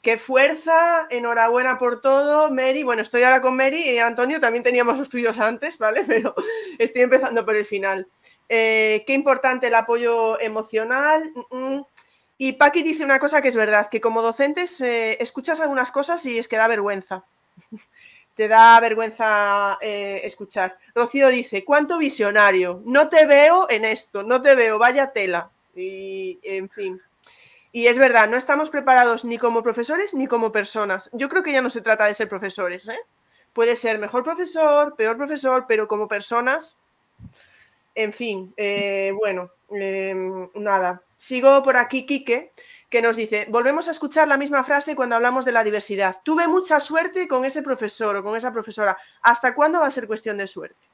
Qué fuerza, enhorabuena por todo, Mary. Bueno, estoy ahora con Mary y Antonio, también teníamos los tuyos antes, ¿vale? <laughs> Pero estoy empezando por el final. Eh, qué importante el apoyo emocional. Mm, mm. Y Paqui dice una cosa que es verdad, que como docentes eh, escuchas algunas cosas y es que da vergüenza. Te da vergüenza eh, escuchar. Rocío dice, ¿cuánto visionario? No te veo en esto, no te veo, vaya tela. Y en fin. Y es verdad, no estamos preparados ni como profesores ni como personas. Yo creo que ya no se trata de ser profesores, ¿eh? Puede ser mejor profesor, peor profesor, pero como personas, en fin, eh, bueno, em, nada. Sigo por aquí, Quique, que nos dice, volvemos a escuchar la misma frase cuando hablamos de la diversidad. Tuve mucha suerte con ese profesor o con esa profesora. ¿Hasta cuándo va a ser cuestión de suerte?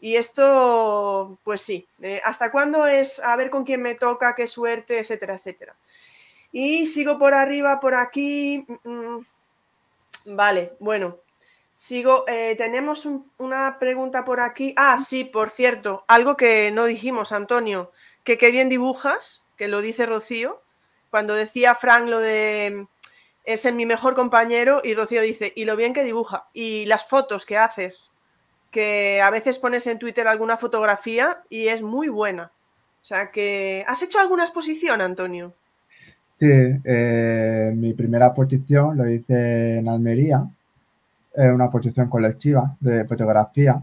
Y esto, pues sí, eh, ¿hasta cuándo es a ver con quién me toca, qué suerte, etcétera, etcétera? Y sigo por arriba, por aquí. Mm, mm. Vale, bueno, sigo. Eh, tenemos una pregunta por aquí. Ah, sí, por cierto, algo que no dijimos, Antonio, que qué bien dibujas, que lo dice Rocío, cuando decía Frank lo de es en mi mejor compañero y Rocío dice, y lo bien que dibuja, y las fotos que haces, que a veces pones en Twitter alguna fotografía y es muy buena. O sea que, ¿has hecho alguna exposición, Antonio? Sí, eh, mi primera exposición lo hice en Almería, es una exposición colectiva de fotografía,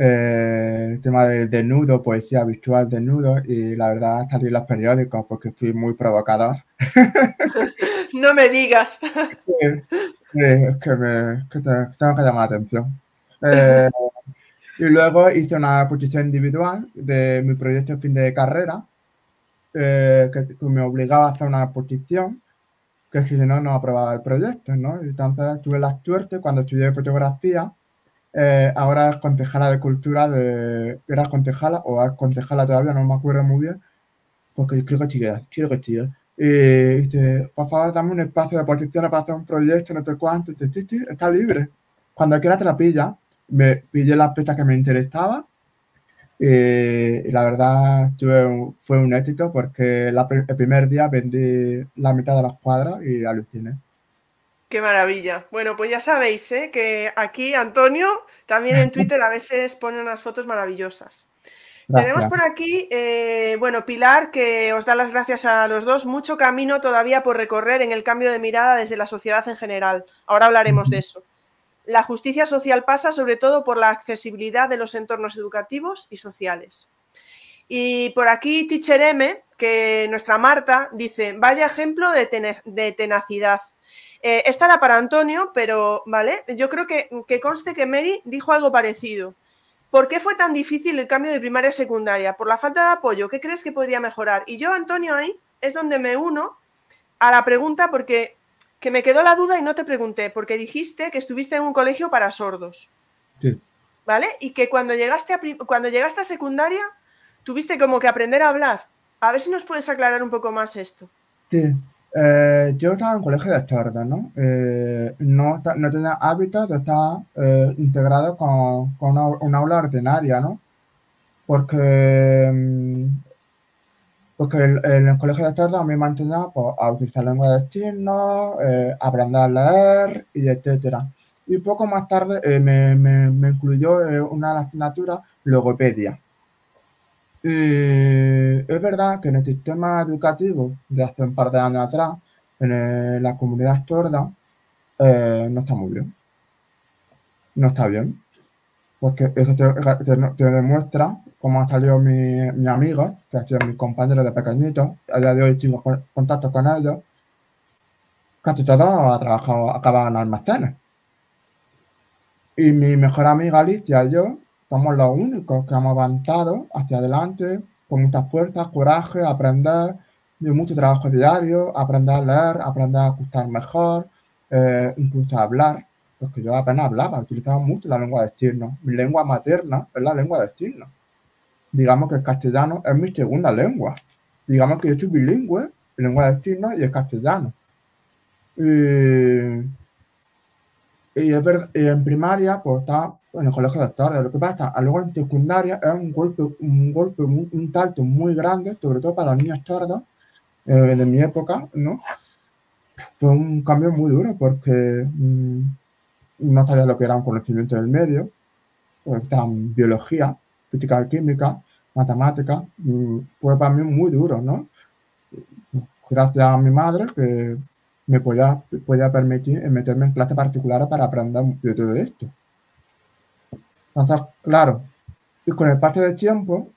eh, tema del desnudo, poesía visual desnudo y la verdad salí en los periódicos porque fui muy provocador. <laughs> no me digas. <laughs> es que, me, que tengo que llamar la atención. Eh, y luego hice una exposición individual de mi proyecto de fin de carrera, eh, que, me obligaba a hacer una exposición, que si no, no aprobaba el proyecto, ¿no? Entonces tuve la suerte cuando estudié fotografía, eh, ahora es concejala de cultura, de, era concejala o es concejala todavía, no me acuerdo muy bien, porque creo que chica, quiero que chica. Dice, por favor, dame un espacio de exposición para hacer un proyecto, no sé cuánto, está libre. Cuando quiera te la pilla, me pillé las pistas que me interesaban Y, la verdad fue un éxito porque el primer día vendí la mitad de las cuadras y aluciné. Qué maravilla. Bueno, pues ya sabéis ¿eh? que aquí Antonio también en Twitter a veces pone unas fotos maravillosas. Tenemos por aquí, eh, bueno, Pilar, que os da las gracias a los dos. Mucho camino todavía por recorrer en el cambio de mirada desde la sociedad en general. Ahora hablaremos de eso. La justicia social pasa sobre todo por la accesibilidad de los entornos educativos y sociales. Y por aquí Teacher M, que nuestra Marta dice, vaya ejemplo de, tenacidad. Eh, esta era para Antonio, pero, ¿vale? Yo creo que, que conste que Mary dijo algo parecido. ¿Por qué fue tan difícil el cambio de primaria a secundaria? ¿Por la falta de apoyo? ¿Qué crees que podría mejorar? Y yo, Antonio, ahí es donde me uno a la pregunta porque que me quedó la duda y no te pregunté, porque dijiste que estuviste en un colegio para sordos. Sí. ¿Vale? Y que cuando llegaste a, cuando llegaste a secundaria tuviste como que aprender a hablar. A ver si nos puedes aclarar un poco más esto. Sí. Eh, yo estaba en colegio de sordos, ¿no? Eh, no, tenía hábitos de estar eh, integrado con, una, aula ordinaria, ¿no? Porque, mm, porque el colegio de sordos a mí me enseñado pues, a utilizar lengua de signos, aprender a leer, y etcétera. Y poco más tarde me, me, me, incluyó una de las asignaturas logopedia. Y es verdad que en el sistema educativo de hace un par de años atrás, en la comunidad sorda, eh, no está muy bien. No está bien. Porque eso te, demuestra cómo ha salido mi, mi amiga, que ha sido mi compañero de pequeñito. A día de hoy tengo contacto con ellos. Casi todos ha trabajado, acaban en almacenes. Y mi mejor amiga Alicia y yo somos los únicos que hemos avanzado hacia adelante con mucha fuerza, coraje, aprender, de mucho trabajo diario, aprender a leer, aprender a escuchar mejor, eh, incluso a hablar, porque yo apenas hablaba, utilizaba mucho la lengua de signos. Mi lengua materna es la lengua de signos. Digamos que el castellano es mi segunda lengua. Digamos que yo soy bilingüe, en lengua de signos y el castellano. Y, y, en primaria, pues está en el colegio de tarde. Lo que pasa, luego en secundaria es un golpe, un golpe, un, salto muy grande, sobre todo para los niños tardos, eh, de mi época, ¿no? Fue un cambio muy duro porque mm, no sabía lo que era un conocimiento del medio, pues, biología, física química, matemática, fue para mí muy duro, ¿no? Gracias a mi madre que me podía, podía permitir meterme en clases particulares para aprender de todo esto. Entonces, claro, y con el paso del tiempo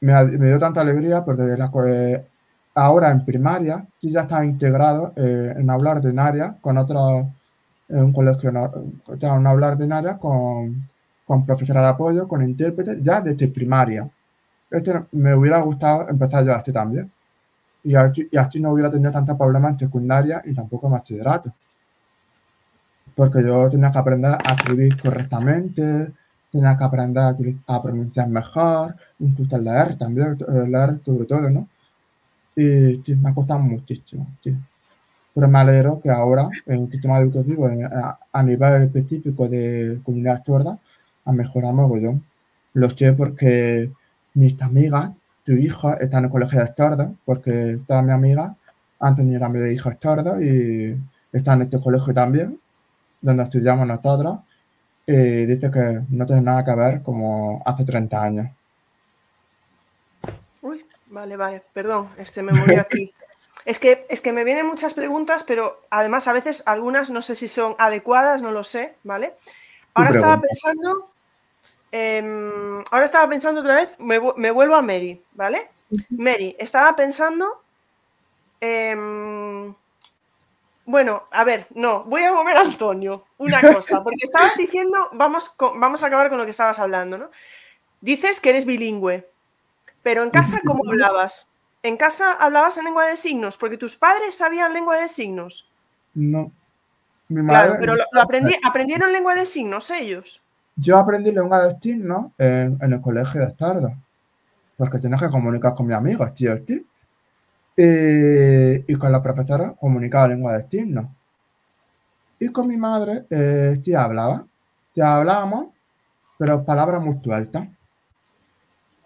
me, dio tanta alegría porque eh, ahora en primaria sí ya está integrado eh, en aula ordinaria con otros, en un colegio, en una aula ordinaria con, con profesora de apoyo, con intérprete, ya desde primaria. Este me hubiera gustado empezar yo así también. Y así no hubiera tenido tantos problemas en secundaria y tampoco en bachillerato. Porque yo tenía que aprender a escribir correctamente, tenía que aprender a, pronunciar mejor, incluso a leer también, eh, leer sobre todo, ¿no? Y sí, me ha costado muchísimo, sí. Pero me alegro que ahora en el sistema educativo a, nivel específico de comunidad sorda ha mejorado mogollón. Lo sé porque mis amigas, tu hija, está en el colegio de sordos, porque todas mis amigas han tenido también hijos sordos y están en este colegio también, donde estudiamos nosotros y dice que no tiene nada que ver como hace 30 años. Uy, vale, vale, perdón, este me morí aquí. <laughs> Es que, es que me vienen muchas preguntas, pero además a veces algunas no sé si son adecuadas, no lo sé, ¿vale? Ahora estaba pensando, em, ahora estaba pensando otra vez, me, vuelvo a Mary, ¿vale? Mary, estaba pensando, eh, bueno, a ver, no, voy a mover a Antonio una cosa, porque estabas <laughs> diciendo, vamos, vamos a acabar con lo que estabas hablando, ¿no? Dices que eres bilingüe, pero en casa, ¿cómo hablabas? ¿En casa hablabas en lengua de signos? Porque tus padres sabían lengua de signos. No. Mi madre, claro, pero lo, aprendí, aprendieron lengua de signos ellos. Yo aprendí lengua de signos en, el colegio de Estarda, porque tienes que comunicar con mis amigos, tío. Eh, y con la profesora comunicaba lengua de signos. Y con mi madre eh, sí hablaba, sí hablábamos, pero palabras muy sueltas.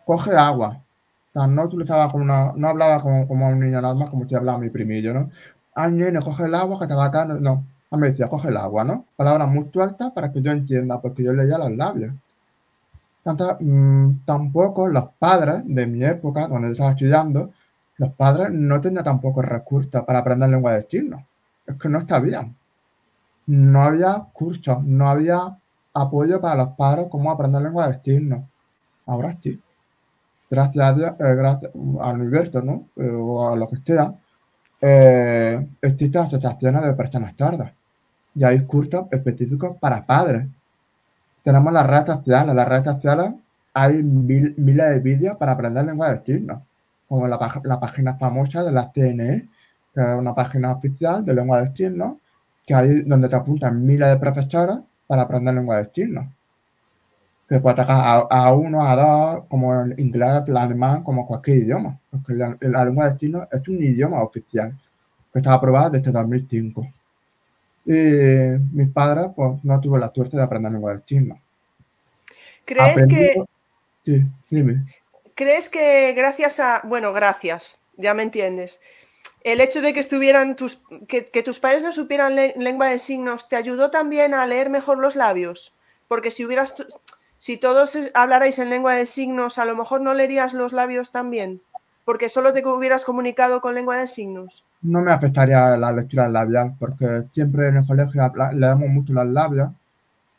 coge agua. O sea, no utilizaba como una, no hablaba como, como un niño normal, como te hablaba mi primillo, ¿no? Ay, nene, coge el agua que te va a caer. No, a me decía, coge el agua, ¿no? Palabras muy sueltas para que yo entienda, porque yo leía los labios. Mm, tampoco los padres de mi época, cuando yo estaba estudiando, los padres no tenían tampoco recursos para aprender lengua de signos. Es que no está bien. No había cursos, no había apoyo para los padres como aprender lengua de signos. Ahora sí. Gracias a Dios, eh, gracias al universo, ¿no? Eh, o a lo que sea, eh, existen asociaciones de personas tardas. Y hay cursos específicos para padres tenemos las redes sociales. Las redes sociales hay miles de vídeos para aprender lengua de signos, como la, página famosa de la CNE, que es una página oficial de lengua de signos, que hay donde te apuntan miles de profesores para aprender lengua de signos. Que puedes atacar a, uno, a dos, como el inglés, el alemán, como cualquier idioma. Porque la, lengua de signos es un idioma oficial, que está aprobada desde 2005. Y mis padres, pues, no tuvo la suerte de aprender lengua de signos. ¿Crees que... Sí, dime. ¿Crees que gracias a... Bueno, gracias, ya me entiendes. El hecho de que estuvieran tus... que, tus padres no supieran lengua de signos te ayudó también a leer mejor los labios. Porque si hubieras... Si todos hablarais en lengua de signos, a lo mejor no leerías los labios también. Porque solo te hubieras comunicado con lengua de signos no me afectaría la lectura labial, porque siempre en el colegio leemos mucho las labios,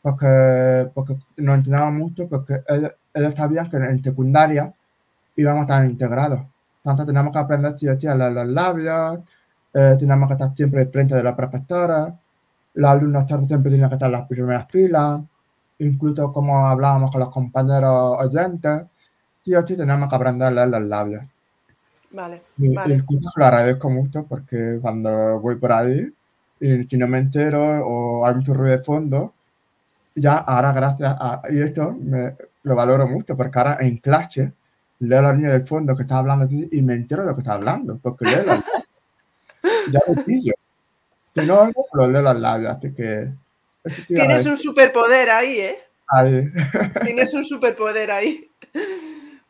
porque, porque nos entrenábamos mucho, porque ellos, sabían que en secundaria íbamos a estar integrados. Entonces teníamos que aprender sí, a leer los labios, eh, teníamos que estar siempre frente de la profesora, los alumnos siempre tenían que estar en las primeras filas, incluso como hablábamos con los compañeros oyentes, sí o sí teníamos que aprender a leer los labios. Vale. El curso lo agradezco mucho porque cuando voy por ahí y si no me entero o hay mucho ruido de fondo, ya ahora gracias a y esto me, lo valoro mucho porque ahora en clase leo a la niña del fondo que está hablando y me entero de lo que está hablando porque leo la <laughs> ya lo pillo. Si no, lo leo los labios, así que... Tienes un superpoder ahí, ¿eh? Ahí. Tienes un superpoder ahí.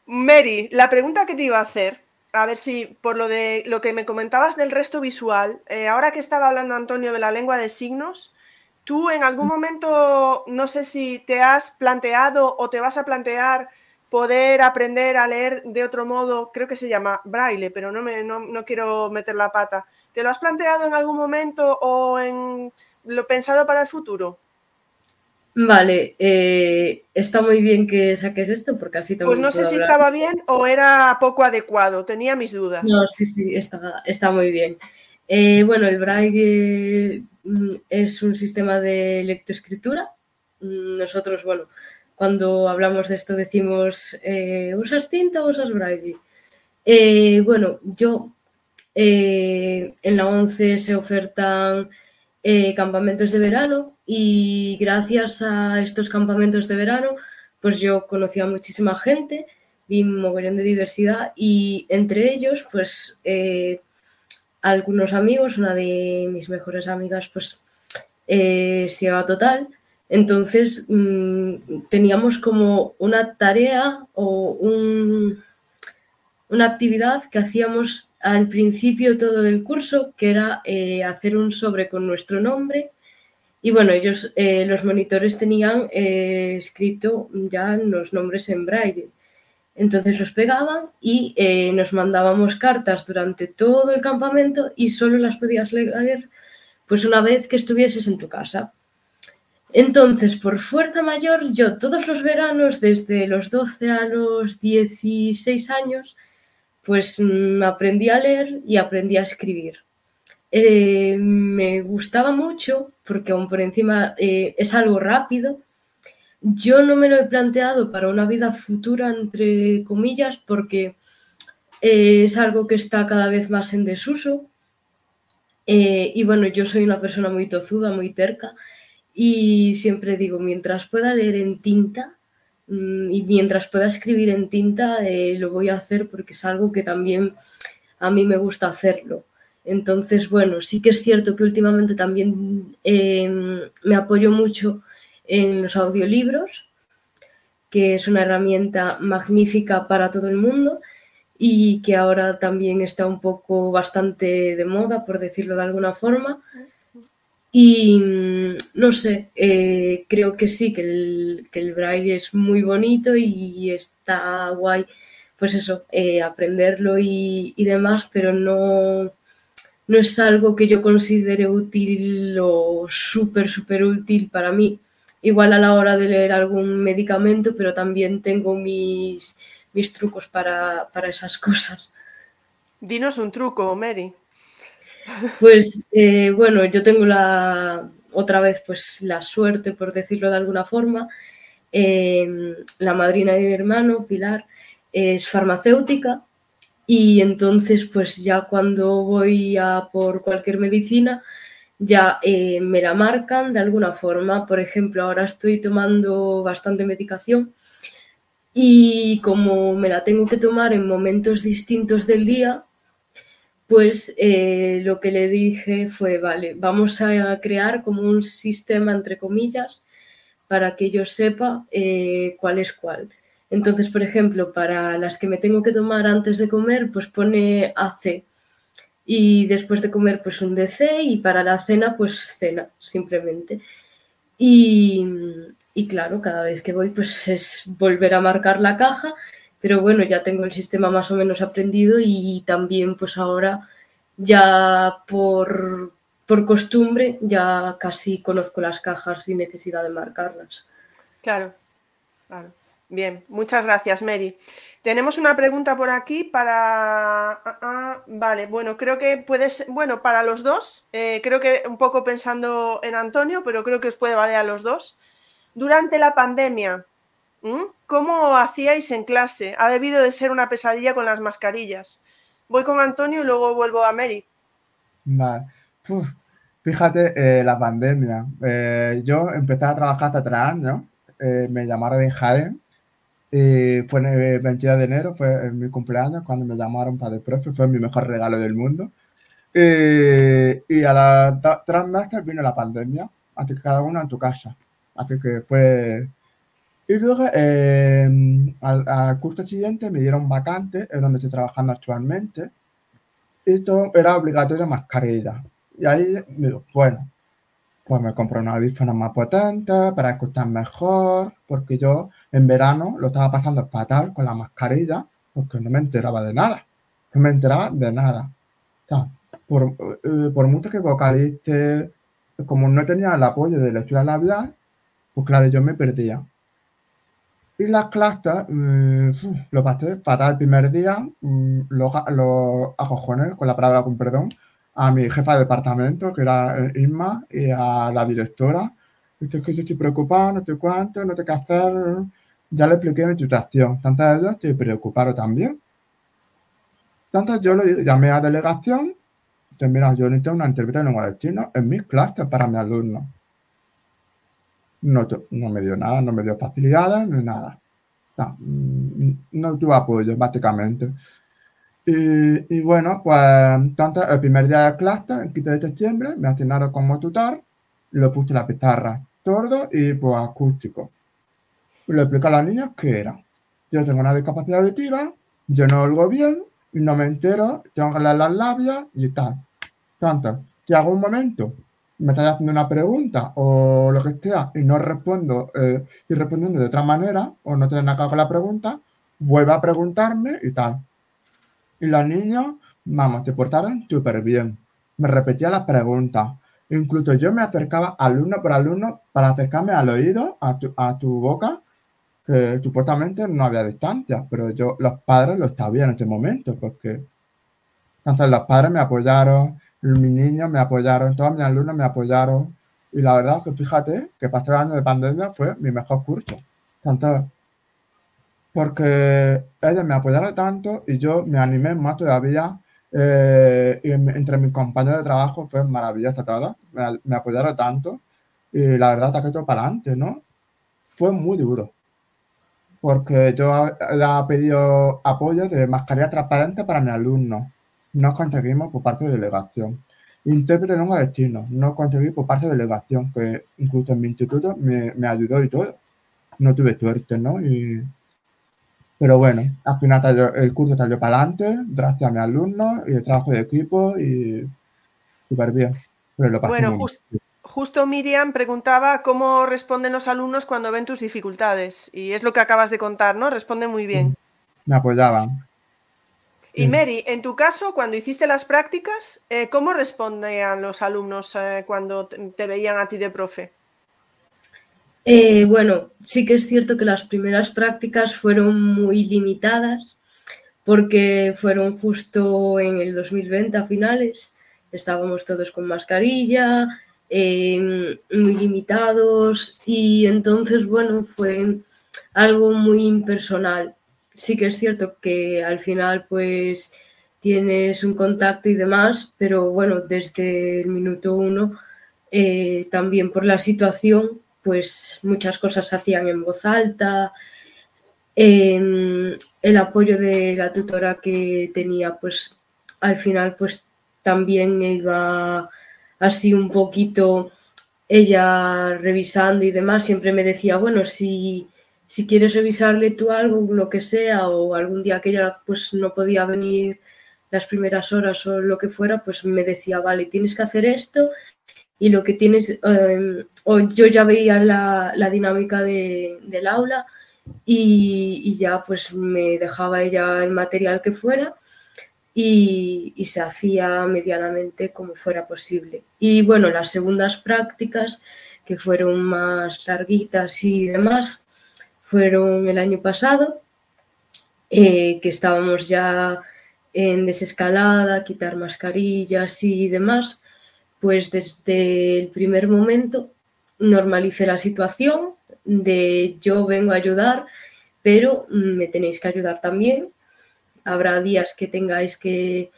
Mary, la pregunta que te iba a hacer a ver si por lo de lo que me comentabas del resto visual, eh, ahora que estaba hablando Antonio de la lengua de signos, tú en algún momento, no sé si te has planteado o te vas a plantear poder aprender a leer de otro modo, creo que se llama braille, pero no, me, no, quiero meter la pata. ¿Te lo has planteado en algún momento o en lo pensado para el futuro? Vale, eh, está muy bien que saques esto porque así también. Pues no sé si estaba bien o era poco adecuado, tenía mis dudas. No, sí, sí, está, está muy bien. Eh, bueno, el Braille mm, es un sistema de lectoescritura. Mm, nosotros, bueno, cuando hablamos de esto decimos, eh, ¿usas tinta o usas Braille? bueno, yo en la 11 se ofertan campamentos de verano y gracias a estos campamentos de verano, pues yo conocí a muchísima gente, vi un de diversidad y entre ellos, pues eh, algunos amigos, una de mis mejores amigas, pues eh, es ciega total. Entonces mm, teníamos como una tarea o un, una actividad que hacíamos al principio todo el curso, que era eh, hacer un sobre con nuestro nombre y bueno, ellos, eh, los monitores tenían eh, escrito ya los nombres en braille. Entonces los pegaban y nos mandábamos cartas durante todo el campamento y solo las podías leer pues una vez que estuvieses en tu casa. Entonces, por fuerza mayor, yo todos los veranos, desde los 12 a los 16 años, pues mm, aprendí a leer y aprendí a escribir. Eh, me gustaba mucho porque aún por encima eh, es algo rápido. Yo no me lo he planteado para una vida futura, entre comillas, porque eh, es algo que está cada vez más en desuso. y bueno, yo soy una persona muy tozuda, muy terca, y siempre digo, mientras pueda leer en tinta y mientras pueda escribir en tinta, lo voy a hacer porque es algo que también a mí me gusta hacerlo. Entonces, bueno, sí que es cierto que últimamente también em, me apoyo mucho en los audiolibros, que es una herramienta magnífica para todo el mundo y que ahora también está un poco bastante de moda, por decirlo de alguna forma. Y mm, no sé, eh, creo que sí, que el, que el braille es muy bonito y está guay, pues eso, eh, aprenderlo y, y, demás, pero no, no es algo que yo considere útil o súper, súper útil para mí. Igual a la hora de leer algún medicamento, pero también tengo mis, mis trucos para, para esas <laughs> cosas. Dinos un truco, Mary. Pues eh, bueno, yo tengo la otra vez pues la suerte, por decirlo de alguna forma. Eh, la madrina de mi hermano, Pilar, es farmacéutica y entonces pues ya cuando voy a por cualquier medicina ya eh, me la marcan de alguna forma. Por ejemplo, ahora estoy tomando bastante medicación y como me la tengo que tomar en momentos distintos del día, pues eh, lo que le dije fue, vale, vamos a crear como un sistema, entre comillas, para que yo sepa eh, cuál es cuál. Entonces, por ejemplo, para las que me tengo que tomar antes de comer, pues pone AC. Y después de comer, pues un DC. Y para la cena, pues cena, simplemente. Y, y claro, cada vez que voy, pues es volver a marcar la caja, pero bueno, ya tengo el sistema más o menos aprendido y también pues ahora ya por, por costumbre ya casi conozco las cajas sin necesidad de marcarlas. Claro, claro. Bien, muchas gracias, Mary. Tenemos una pregunta por aquí para... Ah, ah, vale, bueno, creo que puede ser... Bueno, para los dos, eh, creo que un poco pensando en Antonio, pero creo que os puede valer a los dos. Durante la pandemia, ¿cómo hacíais en clase? Ha debido de ser una pesadilla con las mascarillas. Voy con Antonio y luego vuelvo a Mary. Vale. fíjate, eh, la pandemia. Eh, yo empecé a trabajar hace tres años. Eh, me llamaron de Jaén. fue el 22 de enero, fue mi cumpleaños, cuando me llamaron para el profe. Fue mi mejor regalo del mundo. y a las tres meses vino la pandemia. Así que cada uno en tu casa. Así que fue... Y luego, em, al, curso siguiente me dieron vacante, en donde estoy trabajando actualmente, y era obligatorio mascarilla. Y ahí me digo, bueno, pues me compré una audífonos más potente para escuchar mejor, porque yo en verano lo estaba pasando fatal con la mascarilla, porque no me enteraba de nada. No me enteraba de nada. O sea, por, eh, por mucho que vocalice, como no tenía el apoyo de lectura labial, pues claro, yo me perdía. Y las clases, mm, lo pasé fatal el primer día, mm, los lo acojones, con la palabra con perdón, a mi jefa de departamento, que era eh, Isma, y a la directora. Estoy que yo estoy preocupada, no sé cuánto, no sé qué hacer. Ya le expliqué mi situación. Tanto de ellos estoy preocupado también. Entonces yo le llamé a delegación. Entonces, mira, yo necesito una intérprete de lengua de chino en mis clases para mis alumnos no, no me dio nada, no me dio facilidades ni nada. No, mm, no tuve apoyo, básicamente. Y, y, bueno, pues entonces el primer día de clase, el 15 de septiembre, me asignaron como tutor, lo puse la pizarra sordo y pues acústico. Le expliqué a los niños qué era. Yo tengo una discapacidad auditiva, yo no oigo bien, no me entero, tengo que leer las labias y tal. Entonces, si hago un momento me estás haciendo una pregunta o lo que sea y no respondo eh, y respondiendo de otra manera o no tienes nada con la pregunta, vuelve a preguntarme y tal. Y los niños, vamos, se portaron súper bien. Me repetía las preguntas. Incluso yo me acercaba alumno por alumno para acercarme al oído, a tu, a tu boca, que supuestamente no había distancia, pero yo, los padres lo sabían en ese momento, porque entonces los padres me apoyaron, mis niños me apoyaron, todos mis alumnos me apoyaron. Y la verdad que fíjate que pasé el año de pandemia fue mi mejor curso. Tanto porque ellos me apoyaron tanto y yo me animé más todavía. Eh, entre mis compañeros de trabajo fue maravilloso todo. Me, apoyaron tanto y la verdad que todo para adelante, ¿no? Fue muy duro. Porque yo he pedido apoyo de mascarilla transparente para mis alumnos no conseguimos por parte de delegación. Intérprete de lengua de chino, no conseguí por parte de delegación, que incluso en mi instituto me, me ayudó y todo. no tuve suerte, ¿no? Y, pero bueno, al final el curso salió para adelante, gracias a mis alumnos y el trabajo de equipo y súper bien. bueno, justo Miriam preguntaba cómo responden los alumnos cuando ven tus dificultades y es lo que acabas de contar, ¿no? Responden muy bien. Me apoyaban. Y Mary, en tu caso, cuando hiciste las prácticas, eh, ¿cómo respondían los alumnos eh, cuando te veían a ti de profe? Eh, bueno, sí que es cierto que las primeras prácticas fueron muy limitadas porque fueron justo en el 2020 a finales, estábamos todos con mascarilla, muy limitados y entonces, bueno, fue algo muy impersonal sí que es cierto que al final pues tienes un contacto y demás, pero bueno, desde el minuto uno, eh, también por la situación, pues muchas cosas hacían en voz alta, el apoyo de la tutora que tenía, pues al final pues también iba así un poquito ella revisando y demás, siempre me decía, bueno, si si quieres revisarle tú algo, lo que sea, o algún día que ella pues no podía venir las primeras horas o lo que fuera, pues me decía, vale, tienes que hacer esto y lo que tienes, em, o yo ya veía la, dinámica del aula y, ya pues me dejaba ella el material que fuera y, y, se hacía medianamente como fuera posible. Y bueno, las segundas prácticas, que fueron más larguitas y demás, fueron el año pasado, eh, que estábamos ya en desescalada, quitar mascarillas y demás, pues desde el primer momento normalicé la situación de yo vengo a ayudar, pero me tenéis que ayudar también. Habrá días que tengáis que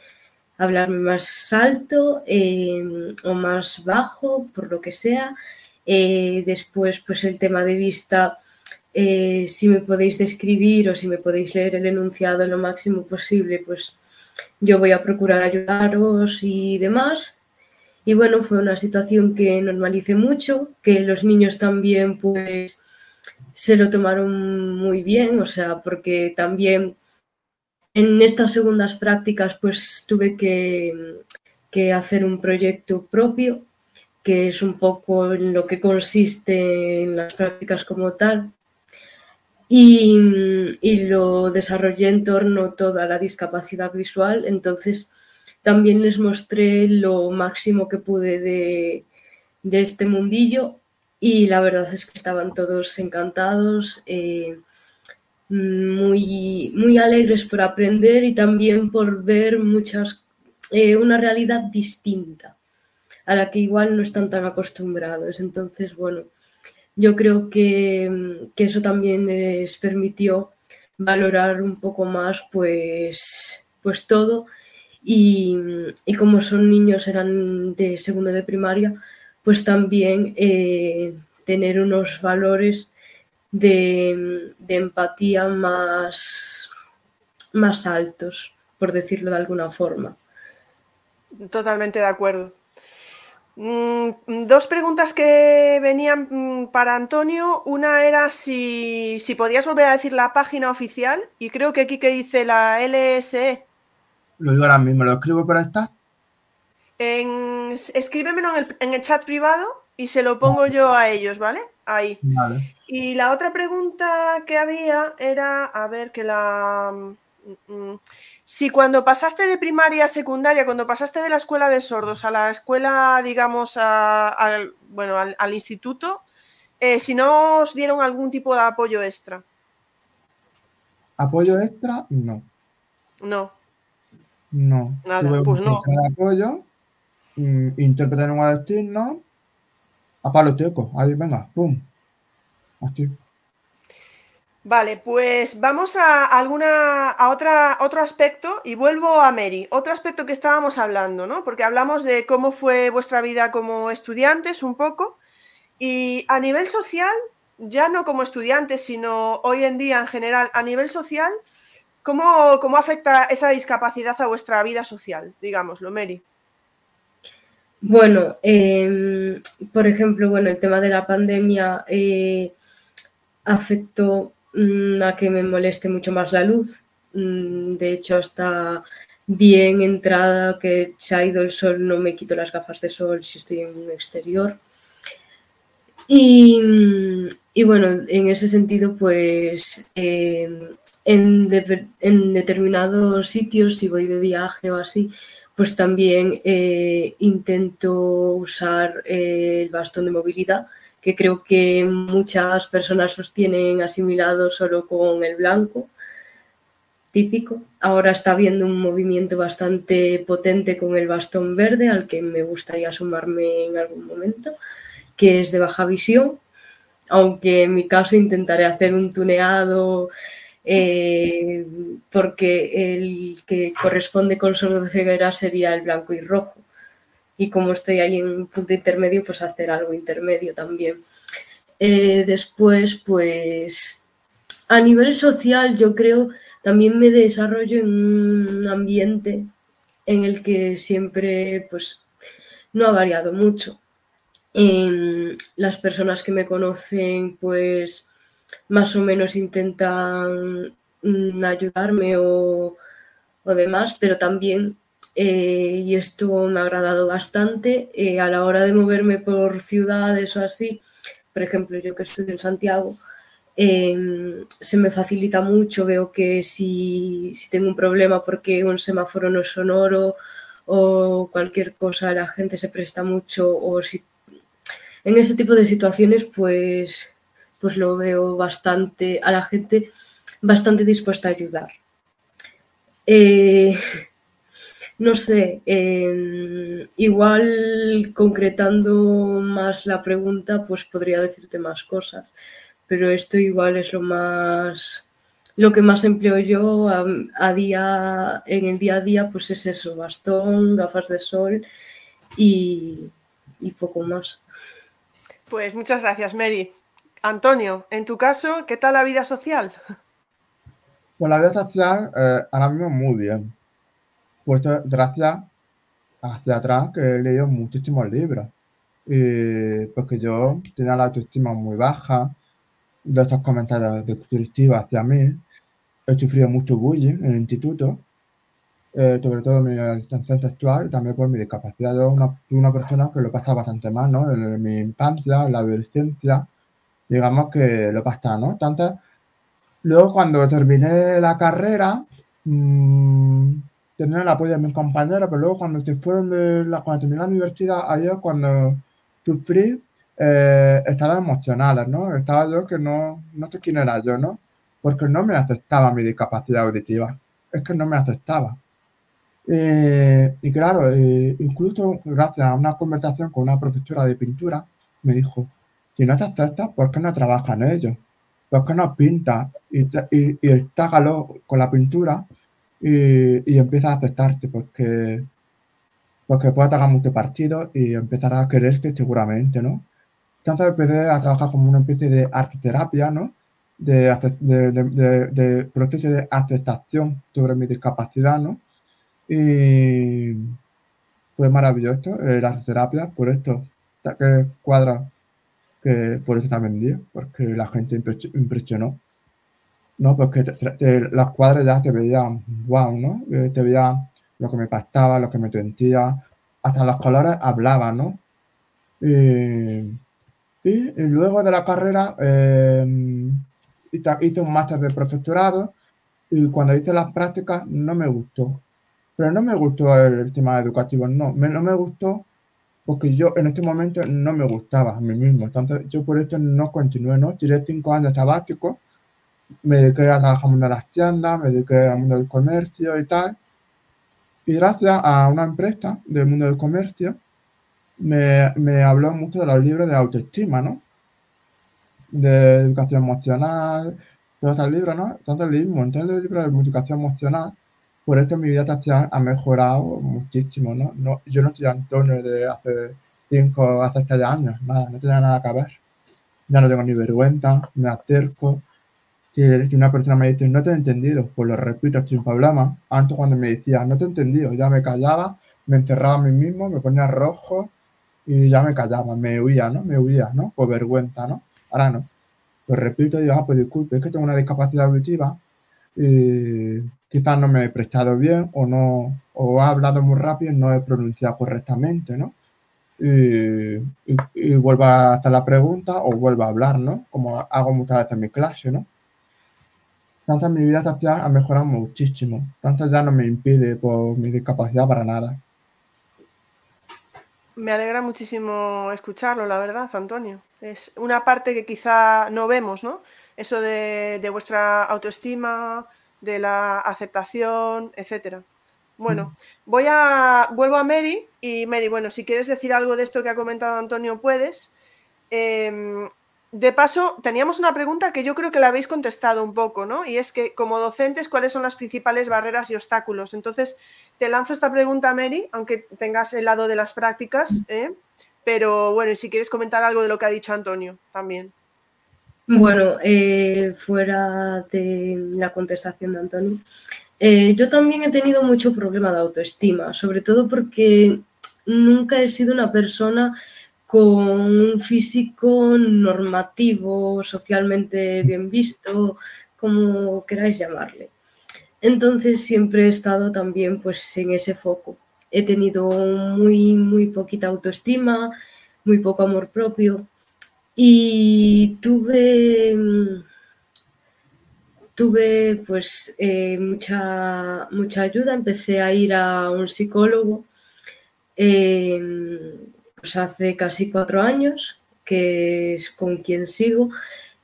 hablarme más alto em, o más bajo, por lo que sea. Eh, después, pues el tema de vista eh, si me podéis describir o si me podéis leer el enunciado lo máximo posible, pues yo voy a procurar ayudaros y demás. Y bueno, fue una situación que normalicé mucho, que los niños también pues se lo tomaron muy bien, o sea, porque también en estas segundas prácticas pues tuve que, que hacer un proyecto propio, que es un poco en lo que consiste en las prácticas como tal, y, lo desarrollé en torno toda la discapacidad visual. Entonces, también les mostré lo máximo que pude de, este mundillo y la verdad es que estaban todos encantados, eh, muy, muy alegres por aprender y también por ver muchas, eh, una realidad distinta a la que igual no están tan acostumbrados. Entonces, bueno, yo creo que, eso también les permitió valorar un poco más pues, pues todo y, como son niños, eran de segundo de primaria, pues también eh, tener unos valores de, empatía más, más altos, por decirlo de alguna forma. Totalmente de acuerdo. Mm, dos preguntas que venían mm, para Antonio. Una era si, podías volver a decir la página oficial y creo que aquí que dice la LSE. Lo digo ahora mismo, ¿lo escribo por esta? En, escríbemelo en el, chat privado y se lo pongo yo a ellos, ¿vale? Ahí. Y la otra pregunta que había era, a ver, que la... Mm, si cuando pasaste de primaria a secundaria, cuando pasaste de la escuela de sordos a la escuela, digamos, al, bueno, al, instituto, eh, si no os dieron algún tipo de apoyo extra. ¿Apoyo extra? No. No. No. Nada, pues no. apoyo, mm, intérprete en un destino, a palo teco, ahí venga, pum. Así. Vale, pues vamos a alguna a otra otro aspecto y vuelvo a Mary. Otro aspecto que estábamos hablando, ¿no? Porque hablamos de cómo fue vuestra vida como estudiantes un poco y a nivel social, ya no como estudiantes, sino hoy en día en general, a nivel social, ¿cómo, cómo afecta esa discapacidad a vuestra vida social, digámoslo, Mary? Bueno, em, por ejemplo, bueno, el tema de la pandemia. Eh, afecto mm, a que me moleste mucho más la luz. Mm, de hecho, hasta bien entrada que se ha ido el sol, no me quito las gafas de sol si estoy en un exterior. Y, bueno, en ese sentido, pues em, en, determinados sitios, si voy de viaje o así, pues también eh, intento usar eh, el bastón de movilidad, que creo que muchas personas los tienen asimilados solo con el blanco típico. Ahora está habiendo un movimiento bastante potente con el bastón verde al que me gustaría sumarme en algún momento, que es de baja visión, aunque en mi caso intentaré hacer un tuneado eh, porque el que corresponde con solo ceguera sería el blanco y rojo. Y como estoy ahí en un punto intermedio, pues hacer algo intermedio también. Eh, después, pues a nivel social, yo creo también me desarrollo en un ambiente en el que siempre pues no ha variado mucho. las personas que me conocen pues más o menos intentan mm, ayudarme o, demás, pero también, eh, y esto me ha agradado bastante, eh, a la hora de moverme por ciudades o así, por ejemplo, yo que estoy en Santiago, Em, se me facilita mucho, veo que si, tengo un problema porque un semáforo no es sonoro o cualquier cosa, la gente se presta mucho o si en ese tipo de situaciones pues, pues lo veo bastante, a la gente bastante dispuesta a ayudar. Eh, no sé, em, igual concretando más la pregunta, pues podría decirte más cosas pero esto igual es lo más lo que más empleo yo a, día en el día a día pues es eso bastón gafas de sol y, poco más. Pues muchas gracias Mary. Antonio en tu caso qué tal la vida social pues la vida social eh, ahora mismo muy bien pues gracias hacia atrás que he leído muchísimos libros porque yo tenía la autoestima muy baja de estos comentarios destructivos hacia mí. He sufrido mucho bullying en el instituto, eh, sobre todo mi orientación sexual también por mi discapacidad. Yo una, persona que lo pasaba bastante mal, ¿no? En, mi infancia, en la adolescencia, digamos que lo pasaba, ¿no? Tanto, luego cuando terminé la carrera, mmm, tenía el apoyo de mis compañeros, pero luego cuando se fueron de la, cuando terminé la universidad, es cuando sufrí eh, estados emocionales, ¿no? Estaba yo que no, no sé quién era yo, ¿no? Porque no me aceptaba mi discapacidad auditiva. Es que no me aceptaba. Eh, y claro, eh, incluso gracias a una conversación con una profesora de pintura, me dijo, si no te aceptas, ¿por qué no trabajas en ello? ¿Por qué no pintas y, y, y con la pintura y, y a aceptarte? Porque, porque puedes sacar mucho partido y empezarás a quererte seguramente, ¿no? Entonces empecé a trabajar como una especie de arteterapia, ¿no? De, de, proceso de aceptación sobre mi discapacidad, ¿no? Y fue maravilloso eh, la arteterapia por esto, que cuadra que por eso también dio, porque la gente impresionó, ¿no? Porque las cuadras ya te veían, wow, ¿no? Eh, te veían lo que me pasaba, lo que me sentía, hasta los colores hablaban, ¿no? Y luego de la carrera em, hice un máster de profesorado y cuando hice las prácticas no me gustó. Pero no me gustó el, tema educativo, no. no me gustó porque yo en este momento no me gustaba a mí mismo. Entonces yo por esto no continué, ¿no? Tiré cinco años sabáticos, me dediqué a trabajar en las tiendas, me dediqué al mundo del comercio y tal. Y gracias a una empresa del mundo del comercio, me, me habló mucho de los libros de autoestima, ¿no? De educación emocional, todos estos libros, ¿no? Entonces leí un de libros de educación emocional. Por esto mi vida social ha mejorado muchísimo, ¿no? no yo no estoy Antonio de hace cinco, hace seis años, nada, no tenía nada que ver. Ya no tengo ni vergüenza, me acerco. Si, una persona me dice, no te he entendido, pues lo repito sin problema. Antes cuando me decía, no te he entendido, ya me callaba, me encerraba a mí mismo, me ponía rojo, y ya me callaba, me huía, ¿no? Me huía, ¿no? Por vergüenza, ¿no? Ahora no. lo repito y digo, ah, pues disculpe, es que tengo una discapacidad auditiva y quizás no me he prestado bien o no, o he hablado muy rápido y no he pronunciado correctamente, ¿no? Y, y, vuelvo a hacer la pregunta o vuelvo a hablar, ¿no? Como hago muchas veces en mi clase, ¿no? Entonces mi vida social ha mejorado muchísimo. Entonces ya no me impide por mi discapacidad para nada. Me alegra muchísimo escucharlo, la verdad, Antonio. Es una parte que quizá no vemos, ¿no? Eso de, de vuestra autoestima, de la aceptación, etcétera. Bueno, mm. voy a. Vuelvo a Mary. Y Mary, bueno, si quieres decir algo de esto que ha comentado Antonio, puedes. Em, de paso, teníamos una pregunta que yo creo que la habéis contestado un poco, ¿no? Y es que, como docentes, ¿cuáles son las principales barreras y obstáculos? Entonces, te lanzo esta pregunta, Mary, aunque tengas el lado de las prácticas, ¿eh? Pero bueno, si quieres comentar algo de lo que ha dicho Antonio también. Bueno, eh, fuera de la contestación de Antonio, eh, yo también he tenido mucho problema de autoestima, sobre todo porque nunca he sido una persona con un físico normativo, socialmente bien visto, como queráis llamarle. Entonces siempre he estado también pues en ese foco. He tenido muy, muy poquita autoestima, muy poco amor propio y tuve tuve pues eh, mucha, mucha ayuda, empecé a ir a un psicólogo em, pues hace casi cuatro años, que es con quien sigo,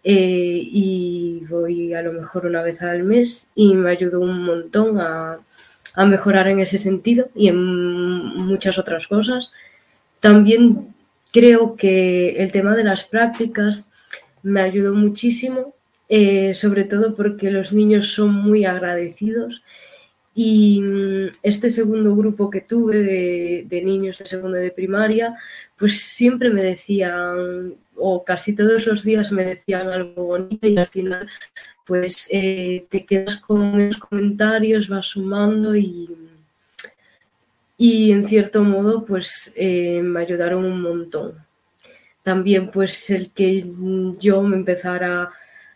eh, y voy a lo mejor una vez al mes y me ayudó un montón a, mejorar en ese sentido y en muchas otras cosas. También creo que el tema de las prácticas me ayudó muchísimo eh, sobre todo porque los niños son muy agradecidos y mm, este segundo grupo que tuve de, niños de segundo de primaria, pues siempre me decían, o casi todos los días me decían algo bonito y al final pues eh, te quedas con esos comentarios, vas sumando y, y en cierto modo pues eh, me ayudaron un montón. También pues el que yo me empezara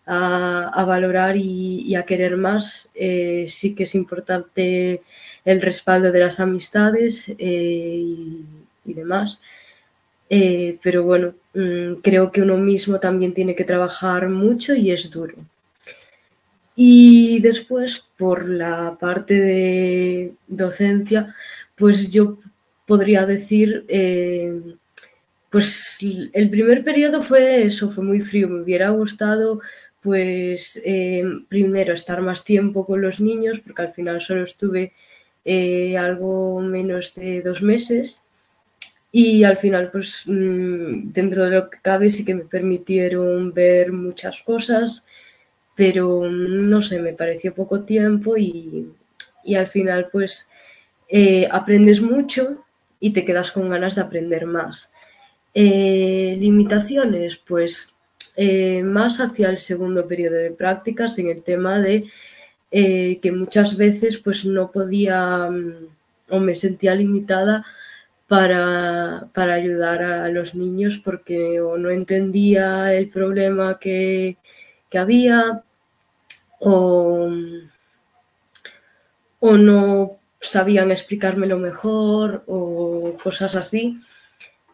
a, valorar y, a querer más. Eh, sí que es importante el respaldo de las amistades eh, y, demás. Eh, pero bueno, mm, creo que uno mismo también tiene que trabajar mucho y es duro. Y después, por la parte de docencia, pues yo podría decir, pues el primer periodo fue eso, fue muy frío, me hubiera gustado pues eh, primero estar más tiempo con los niños, porque al final solo estuve eh, algo menos de dos meses y al final pues mm, dentro de lo que cabe sí que me permitieron ver muchas cosas, pero mm, no sé, me pareció poco tiempo y, al final pues eh, aprendes mucho y te quedas con ganas de aprender más. limitaciones, pues eh, más hacia el segundo periodo de prácticas en el tema de eh, que muchas veces pues no podía mm, o me sentía limitada para, ayudar a los niños porque o no entendía el problema que, había o, o no sabían explicármelo mejor o cosas así.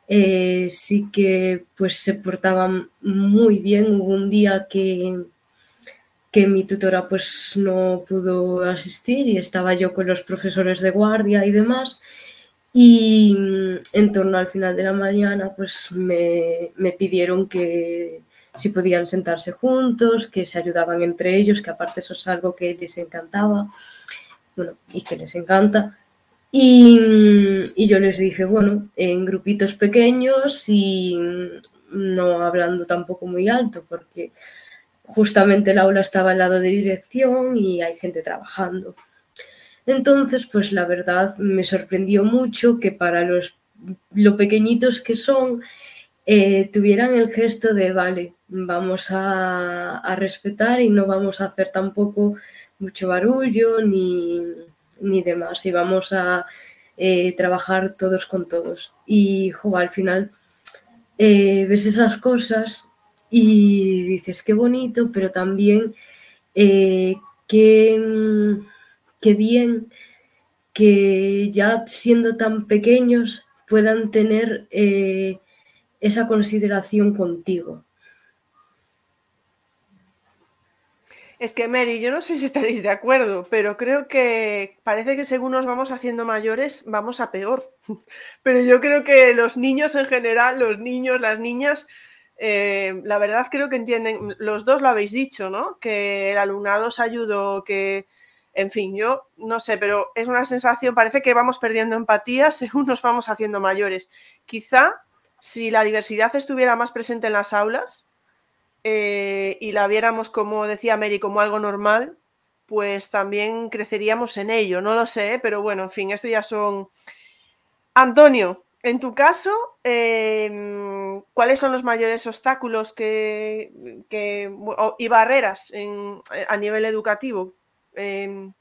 Eh, sí que pues se portaban muy bien. Hubo un día que, que mi tutora pues no pudo asistir y estaba yo con los profesores de guardia y demás. Y mm, en torno al final de la mañana pues me, me pidieron que si podían sentarse juntos, que se ayudaban entre ellos, que aparte eso es algo que les encantaba, bueno, y que les encanta. Y, yo les dije, bueno, en grupitos pequeños y no hablando tampoco muy alto, porque justamente el aula estaba al lado de dirección y hay gente trabajando. Entonces, pues la verdad me sorprendió mucho que para los lo pequeñitos que son, eh, tuvieran el gesto de, vale, vamos a, a respetar y no vamos a hacer tampoco mucho barullo ni, ni demás y vamos a eh, trabajar todos con todos. Y al final eh, ves esas cosas y dices, qué bonito, pero también eh, qué, qué bien que ya siendo tan pequeños puedan tener eh, esa consideración contigo. Es que Mary, yo no sé si estaréis de acuerdo, pero creo que parece que según nos vamos haciendo mayores, vamos a peor. <laughs> Pero yo creo que los niños en general, los niños, las niñas, eh, la verdad creo que entienden, los dos lo habéis dicho, ¿no? Que el alumnado os ayudó, que, en fin, yo no sé, pero es una sensación, parece que vamos perdiendo empatía <laughs> según nos vamos haciendo mayores. Quizá si la diversidad estuviera más presente en las aulas eh, y la viéramos, como decía Mary, como algo normal, pues también creceríamos en ello, no lo sé, pero bueno, en fin, esto ya son... Antonio, en tu caso, em, ¿cuáles son los mayores obstáculos que, y barreras a nivel educativo? Em,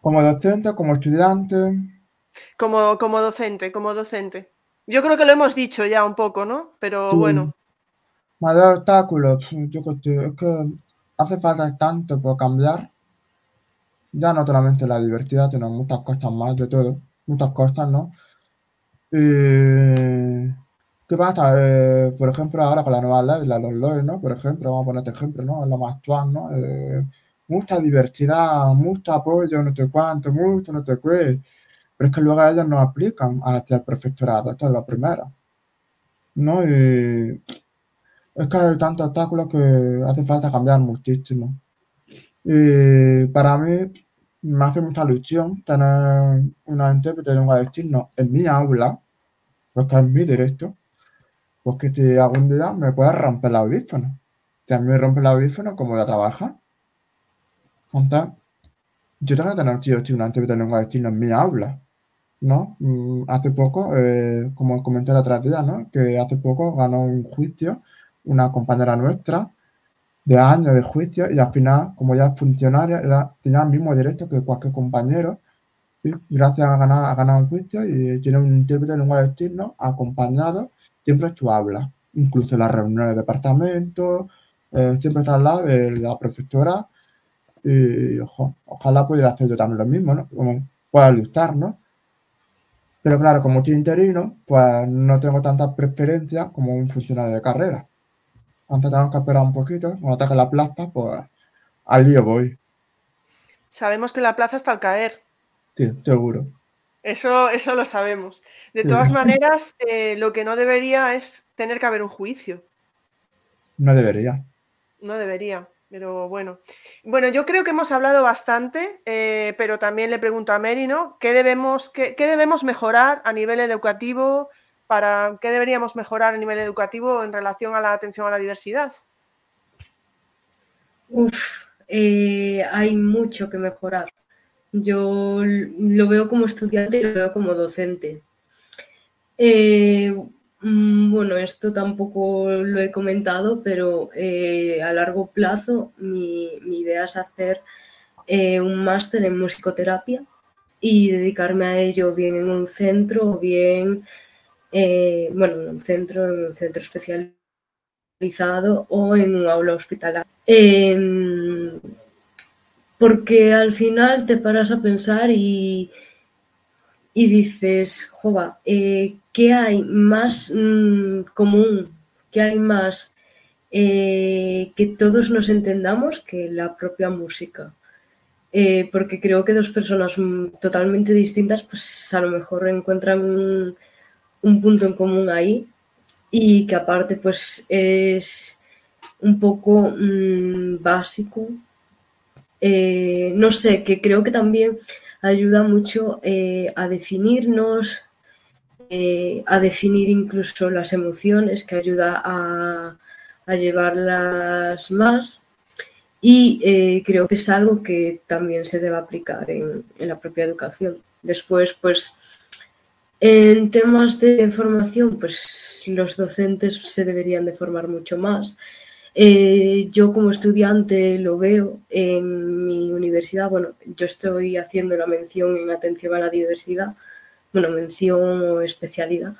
como docente, como estudiante. Como, como docente, como docente. Yo creo que lo hemos dicho ya un poco, ¿no? Pero bueno. Mayor obstáculo, yo creo es que hace falta tanto por cambiar. Ya no solamente la diversidad, sino muchas cosas más de todo. Muchas cosas, ¿no? Eh, ¿Qué pasa? Eh, por ejemplo, ahora con la nueva ley, la los LOE, ¿no? Por ejemplo, vamos a poner este ejemplo, ¿no? Lo más actual, ¿no? Eh, mucha diversidad, mucho apoyo, no sé cuánto, mucho, no sé qué. Pero es que luego ellos no aplican hacia el profesorado, esto es lo primero. ¿No? Es que hay tantos obstáculos que hace falta cambiar muchísimo. Y para mí, me hace mucha ilusión tener una intérprete de lengua de signos en mi aula, porque es mi directo, porque si algún día me puede romper el audífono. Si a mí me rompe el audífono, ¿cómo voy a trabajar? Entonces, yo tengo que tener tío, una intérprete de lengua de signos en mi aula, ¿no? Mm, hace poco, eh, como comenté la otra día, ¿no? Que hace poco ganó un juicio una compañera nuestra de años de juicio y al final, como ya funcionaria, tenía el mismo derecho que cualquier compañero. Y gracias a ganar, a ganar un juicio y tiene un intérprete de lengua de signos acompañado, siempre tú hablas, incluso en las reuniones de departamento, eh, siempre está al lado de la profesora y ojalá pudiera hacer yo también lo mismo, ¿no? Pueda luchar, ¿no? Pero claro, como estoy interino, pues no tengo tanta preferencia como un funcionario de carrera. Antes tenemos que esperar un poquito. Cuando ataque la plaza, pues al lío voy. Sabemos que la plaza está al caer. Sí, seguro. Eso, eso lo sabemos. De todas maneras, eh, lo que no debería es tener que haber un juicio. No debería. No debería, pero bueno. Bueno, yo creo que hemos hablado bastante, eh, pero también le pregunto a Mary, ¿no? ¿Qué debemos, qué, qué debemos mejorar a nivel educativo para qué deberíamos mejorar a nivel educativo en relación a la atención a la diversidad? Uf, eh, hay mucho que mejorar. Yo lo veo como estudiante y lo veo como docente. Eh, mm, bueno, esto tampoco lo he comentado, pero eh, a largo plazo mi, idea es hacer un máster en musicoterapia y dedicarme a ello bien en un centro o bien eh, bueno, en un centro, en un centro especializado o en un aula hospitalaria. Em, porque al final te paras a pensar y, y dices, jova, eh, ¿qué hay más mm, común? ¿Qué hay más eh, que todos nos entendamos que la propia música? porque creo que dos personas totalmente distintas, pues a lo mejor encuentran un un punto en común ahí y que aparte pues es un poco mm, básico. Eh, no sé, que creo que también ayuda mucho eh, a definirnos, eh, a definir incluso las emociones, que ayuda a, llevarlas más. Y creo que es algo que también se debe aplicar en, en la propia educación. Después, pues, en temas de formación, pues los docentes se deberían de formar mucho más. Eh, yo como estudiante lo veo en mi universidad, bueno, yo estoy haciendo la mención en atención a la diversidad, bueno, mención o especialidad.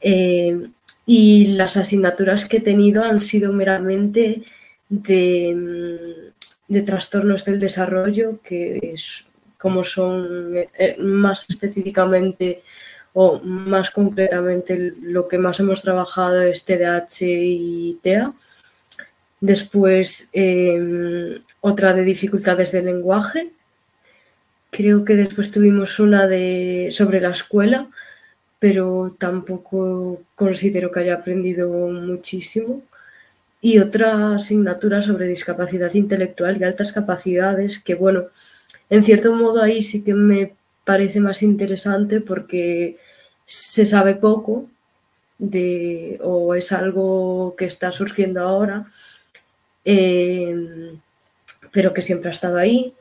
Eh, y las asignaturas que he tenido han sido meramente de, de trastornos del desarrollo, que es como son eh, más específicamente o más concretamente lo que más hemos trabajado es TDAH y TEA. Después em, otra de dificultades de lenguaje. Creo que después tuvimos una de sobre la escuela, pero tampoco considero que haya aprendido muchísimo. Y otra asignatura sobre discapacidad intelectual y altas capacidades, que bueno, en cierto modo ahí sí que me parece más interesante porque se sabe poco de, o es algo que está surgiendo ahora, em, pero que siempre ha estado ahí.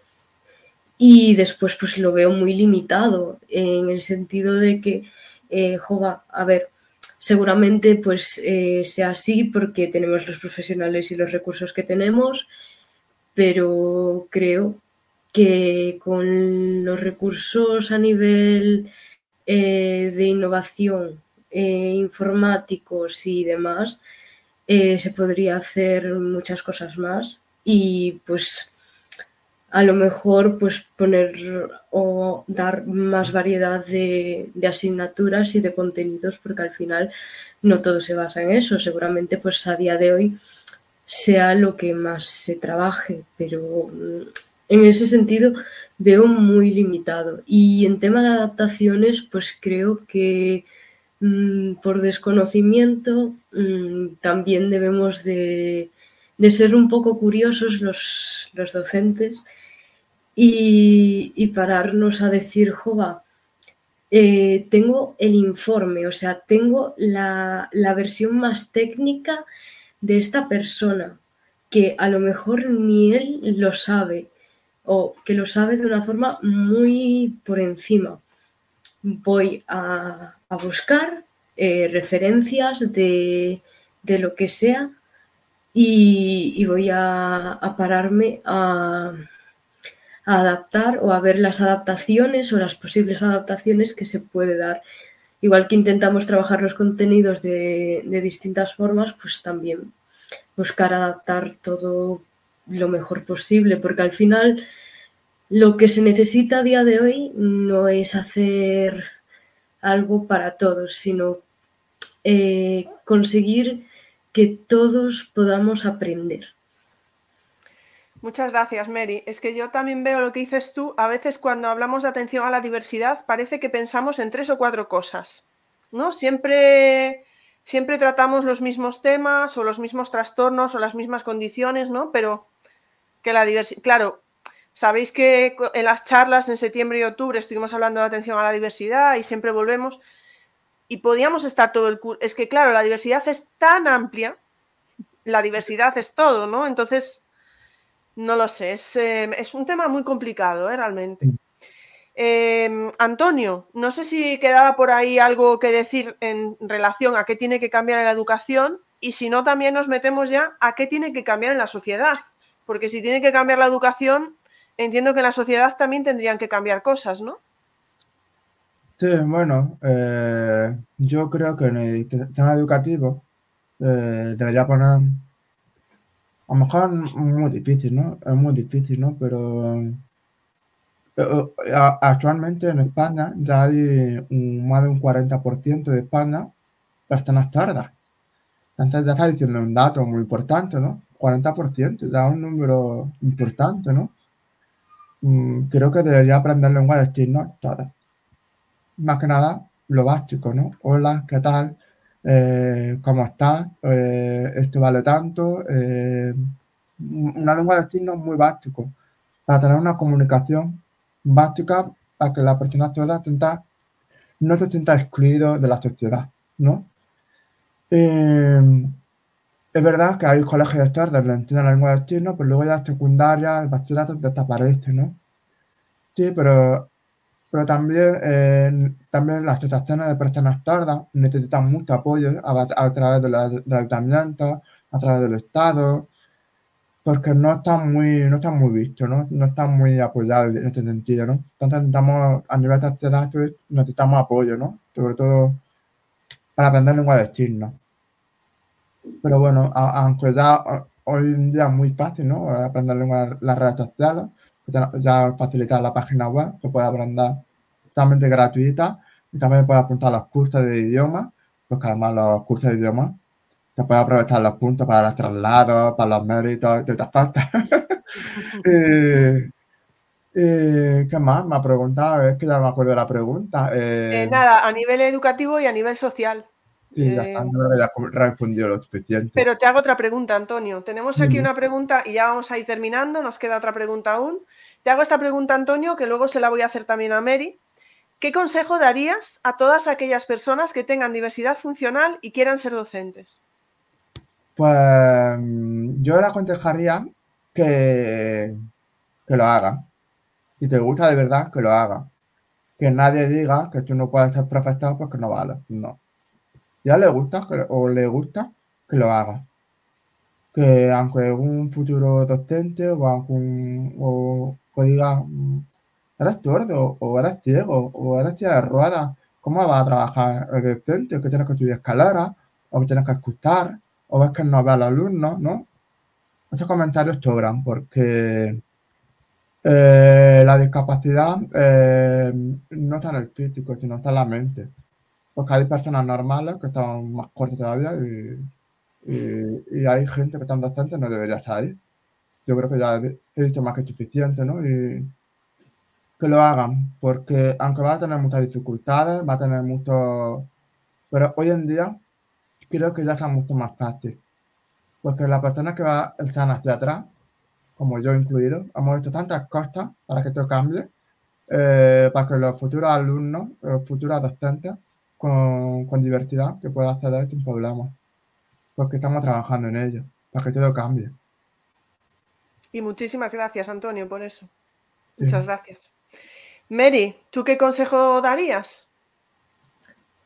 Y después pues lo veo muy limitado en el sentido de que, eh, a ver, seguramente pues eh, sea así porque tenemos los profesionales y los recursos que tenemos, pero creo que con los recursos a nivel eh, de innovación eh, informáticos y demás, eh, se podría hacer muchas cosas más. Y pues a lo mejor pues poner o dar más variedad de, de, asignaturas y de contenidos porque al final no todo se basa en eso. Seguramente pues a día de hoy sea lo que más se trabaje pero en ese sentido veo muy limitado. Y en tema de adaptaciones, pues creo que mmm, por desconocimiento mmm, también debemos de, ser un poco curiosos los, los docentes y, y, pararnos a decir, jova, eh, tengo el informe, o sea, tengo la, la versión más técnica de esta persona, que a lo mejor ni él lo sabe o que lo sabe de una forma muy por encima. Voy a, buscar eh, referencias de, de, lo que sea y, y voy a, a pararme a, a, adaptar o a ver las adaptaciones o las posibles adaptaciones que se puede dar. Igual que intentamos trabajar los contenidos de, de distintas formas, pues también buscar adaptar todo lo mejor posible, porque al final lo que se necesita a día de hoy no es hacer algo para todos, sino eh, conseguir que todos podamos aprender. Muchas gracias, Mary. Es que yo también veo lo que dices tú. A veces cuando hablamos de atención a la diversidad parece que pensamos en tres o cuatro cosas, ¿no? Siempre, siempre tratamos los mismos temas o los mismos trastornos o las mismas condiciones, ¿no? Pero que la diversidad, claro, sabéis que en las charlas en septiembre y octubre estuvimos hablando de atención a la diversidad y siempre volvemos y podíamos estar todo el curso, es que claro, la diversidad es tan amplia, la diversidad es todo, ¿no? Entonces, no lo sé, es, eh, es un tema muy complicado, ¿eh? realmente. Eh, Antonio, no sé si quedaba por ahí algo que decir en relación a qué tiene que cambiar en la educación y si no, también nos metemos ya a qué tiene que cambiar en la sociedad porque si tiene que cambiar la educación, entiendo que en la sociedad también tendrían que cambiar cosas, ¿no? Sí, bueno, eh, yo creo que en el tema educativo eh, debería poner, a lo mejor muy difícil, ¿no? Es muy difícil, ¿no? Pero, pero actualmente en España ya hay un, más de un 40% de España personas tardas. Entonces ya está diciendo un dato muy importante, ¿no? 40%, ya un número importante, ¿no? Mm, creo que debería aprender lengua de signos todas. Más que nada, lo básico, ¿no? Hola, ¿qué tal? Eh, ¿Cómo estás? Eh, esto vale tanto. Eh, una lengua de signos muy básico, para tener una comunicación básica para que la persona toda no se sienta excluido de la sociedad, ¿no? Es verdad que hay colegios de tarde que enseñan la lengua de chino, pero luego ya en secundaria, el bachillerato desaparece, ¿no? Sí, pero, pero también, eh, también las asociaciones de personas tardas necesitan mucho apoyo a, través de los, a través del Estado, porque no están muy, no están muy vistos, ¿no? No están muy apoyados en este sentido, ¿no? Entonces necesitamos, a nivel de sociedad, necesitamos apoyo, ¿no? Sobre todo para aprender lengua de chino. Pero bueno, aunque ya hoy en día es muy fácil, ¿no? Aprender lenguas las redes sociales, ya facilitar la página web, que puede aprender totalmente gratuita y también puede apuntar los cursos de idioma, porque además los cursos de idioma se puede aprovechar los puntos para los traslados, para los méritos y otras cosas. <laughs> ¿Qué más? Me ha preguntado, es que ya no me acuerdo de la pregunta. Eh, nada, a nivel educativo y a nivel social. Está, eh, ya respondido lo suficiente. Pero te hago otra pregunta, Antonio. Tenemos aquí una pregunta y ya vamos a ir terminando, nos queda otra pregunta aún. Te hago esta pregunta, Antonio, que luego se la voy a hacer también a Mary. ¿Qué consejo darías a todas aquellas personas que tengan diversidad funcional y quieran ser docentes? Pues yo le aconsejaría que, que lo haga. Si te gusta de verdad, que lo haga. Que nadie diga que tú no puedes ser profesor porque no vale. No ya le gusta o le gusta que lo haga. Que aunque un futuro docente o algún o, diga mm, eres tordo o eres ciego o eres tía de ruedas, ¿cómo vas a trabajar el docente? Que tienes que estudiar escalera o que tienes que escuchar o ves que no ve al alumno, ¿no? Estos comentarios sobran porque eh, la discapacidad eh, no está en el físico, sino está en la mente. Porque hay personas normales que están más cortas todavía y, y, hay gente que están bastante no debería estar ahí. Yo creo que ya he dicho más que suficiente, ¿no? Y que lo hagan, porque aunque va a tener muchas dificultades, va a tener mucho... Pero hoy en día creo que ya está mucho más fácil. Porque las personas que están hacia atrás, como yo incluido, hemos visto tantas cosas para que esto cambie, eh, para que los futuros alumnos, los futuros docentes, con, diversidad que pueda acceder sin problema. Porque estamos trabajando en ello, para que todo cambie. Y muchísimas gracias, Antonio, por eso. Muchas gracias. Mary, ¿tú qué consejo darías?